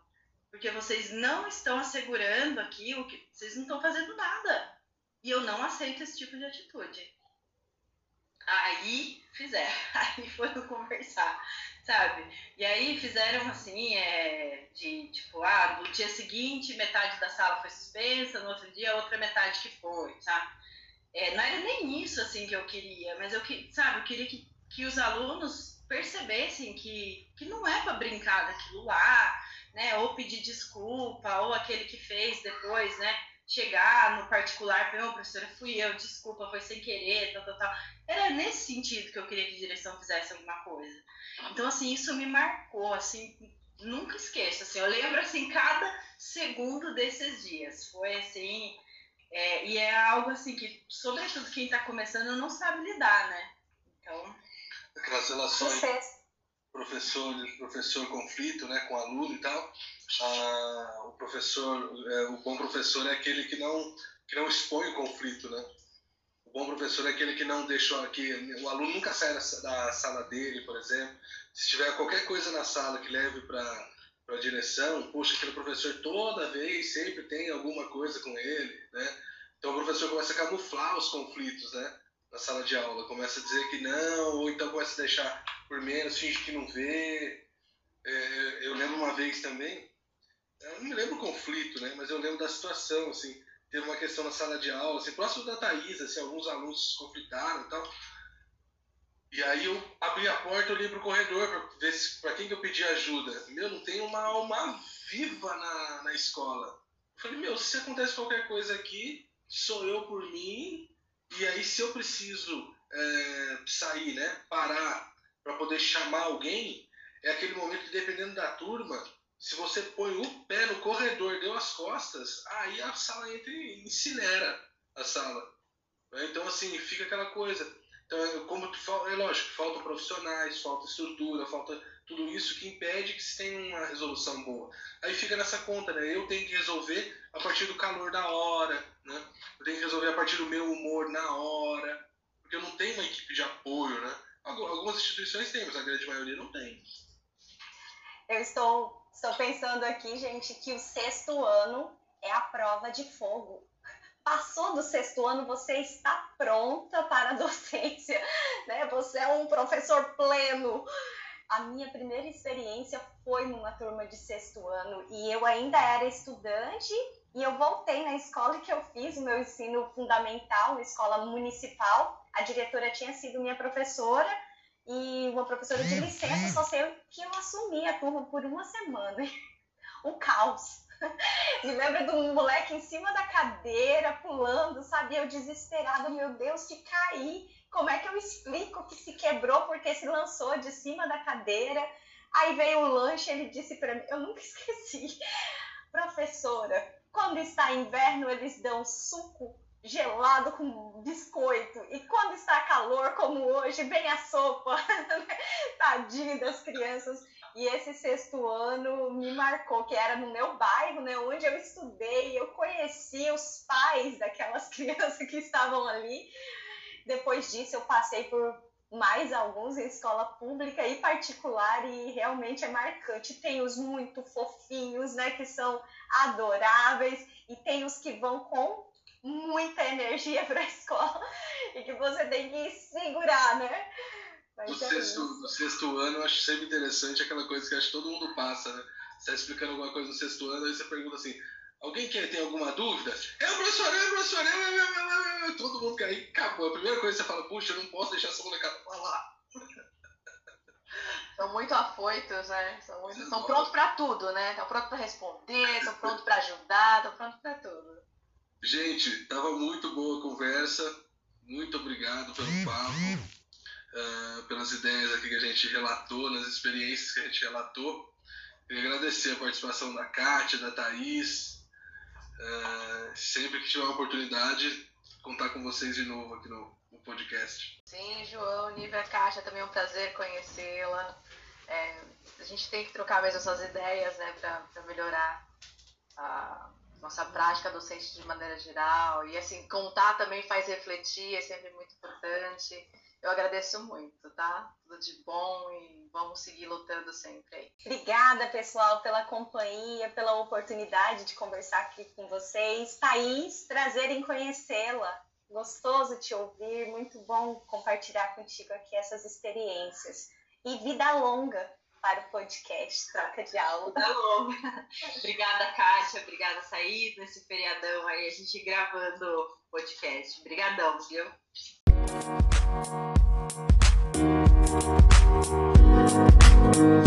Porque vocês não estão assegurando aqui o que. Vocês não estão fazendo nada. E eu não aceito esse tipo de atitude. Aí fizeram, aí foram conversar, sabe? E aí fizeram assim, é, de tipo, ah, no dia seguinte metade da sala foi suspensa, no outro dia outra metade que foi, sabe? É, não era nem isso assim que eu queria, mas eu sabe, eu queria que, que os alunos percebessem que, que não é para brincar daquilo lá, né? Ou pedir desculpa, ou aquele que fez depois, né? Chegar no particular, não, professora, fui eu, desculpa, foi sem querer, tal, tal, tal. Era nesse sentido que eu queria que a direção fizesse alguma coisa. Então, assim, isso me marcou, assim, nunca esqueço, assim, eu lembro, assim, cada segundo desses dias. Foi, assim, é, e é algo, assim, que, sobretudo, quem está começando não sabe lidar, né? Então, aquelas relações professor professor conflito né com aluno e tal ah, o professor é, o bom professor é aquele que não que não expõe o conflito né? O bom professor é aquele que não deixa que o aluno nunca sai da sala dele por exemplo. Se tiver qualquer coisa na sala que leve para para a direção poxa aquele professor toda vez sempre tem alguma coisa com ele né? Então o professor começa a camuflar os conflitos né na sala de aula, começa a dizer que não, ou então começa a deixar por menos, finge que não vê. É, eu lembro uma vez também, eu não me lembro o conflito, né, mas eu lembro da situação, assim, teve uma questão na sala de aula, assim, próximo da Thaís, assim, alguns alunos conflitaram e tal. E aí eu abri a porta, olhei pro corredor para ver se, pra quem que eu pedi ajuda. Meu, não tem uma alma viva na, na escola. Eu falei, meu, se acontece qualquer coisa aqui, sou eu por mim. E aí se eu preciso é, sair, né, parar para poder chamar alguém, é aquele momento que dependendo da turma, se você põe o pé no corredor, deu as costas, aí a sala entra e incinera a sala. Então, assim, fica aquela coisa. Então, como tu, é lógico, faltam profissionais, falta estrutura, falta tudo isso que impede que se tenha uma resolução boa. Aí fica nessa conta, né? Eu tenho que resolver a partir do calor da hora, né? Eu tenho que resolver a partir do meu humor na hora, porque eu não tenho uma equipe de apoio, né? Algumas instituições têm, mas a grande maioria não tem. Eu estou, estou pensando aqui, gente, que o sexto ano é a prova de fogo passou do sexto ano, você está pronta para a docência, né? Você é um professor pleno. A minha primeira experiência foi numa turma de sexto ano e eu ainda era estudante e eu voltei na escola que eu fiz o meu ensino fundamental, escola municipal. A diretora tinha sido minha professora e uma professora de licença, só sei que eu assumi a turma por uma semana. Um caos. Me lembro de um moleque em cima da cadeira, pulando, sabe? Eu desesperada, meu Deus, que caí. Como é que eu explico que se quebrou porque se lançou de cima da cadeira? Aí veio o lanche, ele disse para mim, eu nunca esqueci, professora, quando está inverno eles dão suco gelado com biscoito e quando está calor como hoje, vem a sopa. Tadinho das crianças. E esse sexto ano me marcou, que era no meu bairro, né, onde eu estudei, eu conheci os pais daquelas crianças que estavam ali. Depois disso, eu passei por mais alguns em escola pública e particular e realmente é marcante. Tem os muito fofinhos, né, que são adoráveis e tem os que vão com muita energia para a escola e que você tem que segurar, né? no, é sexto, no sexto ano, eu acho sempre interessante aquela coisa que acho que todo mundo passa, né? Você está explicando alguma coisa no sexto ano, aí você pergunta assim, alguém quer, tem alguma dúvida? É o professor, é o professor, é, é, é, todo mundo aí acabou. A primeira coisa que você fala, puxa, eu não posso deixar essa molecada falar. São muito afoitos, né? São, muito, são prontos para tudo, né? Estão prontos para responder, estão prontos para ajudar, estão prontos para tudo. Gente, tava muito boa a conversa. Muito obrigado pelo papo uh, pelas ideias aqui que a gente relatou, nas experiências que a gente relatou. Queria agradecer a participação da Kátia, da Thaís. Uh, sempre que tiver uma oportunidade, contar com vocês de novo aqui no, no podcast. Sim, João, Nívia Kátia, também é um prazer conhecê-la. É, a gente tem que trocar mesmo essas ideias né, para melhorar a nossa prática docente de maneira geral. E assim, contar também faz refletir, é sempre muito importante. Eu agradeço muito, tá? Tudo de bom e vamos seguir lutando sempre aí. Obrigada, pessoal, pela companhia, pela oportunidade de conversar aqui com vocês. Thaís, prazer em conhecê-la. Gostoso te ouvir, muito bom compartilhar contigo aqui essas experiências. E vida longa para o podcast Troca de Aula. Vida longa. obrigada, Kátia. Obrigada, Saís, nesse feriadão aí, a gente gravando o podcast. Obrigadão, viu? Thank you.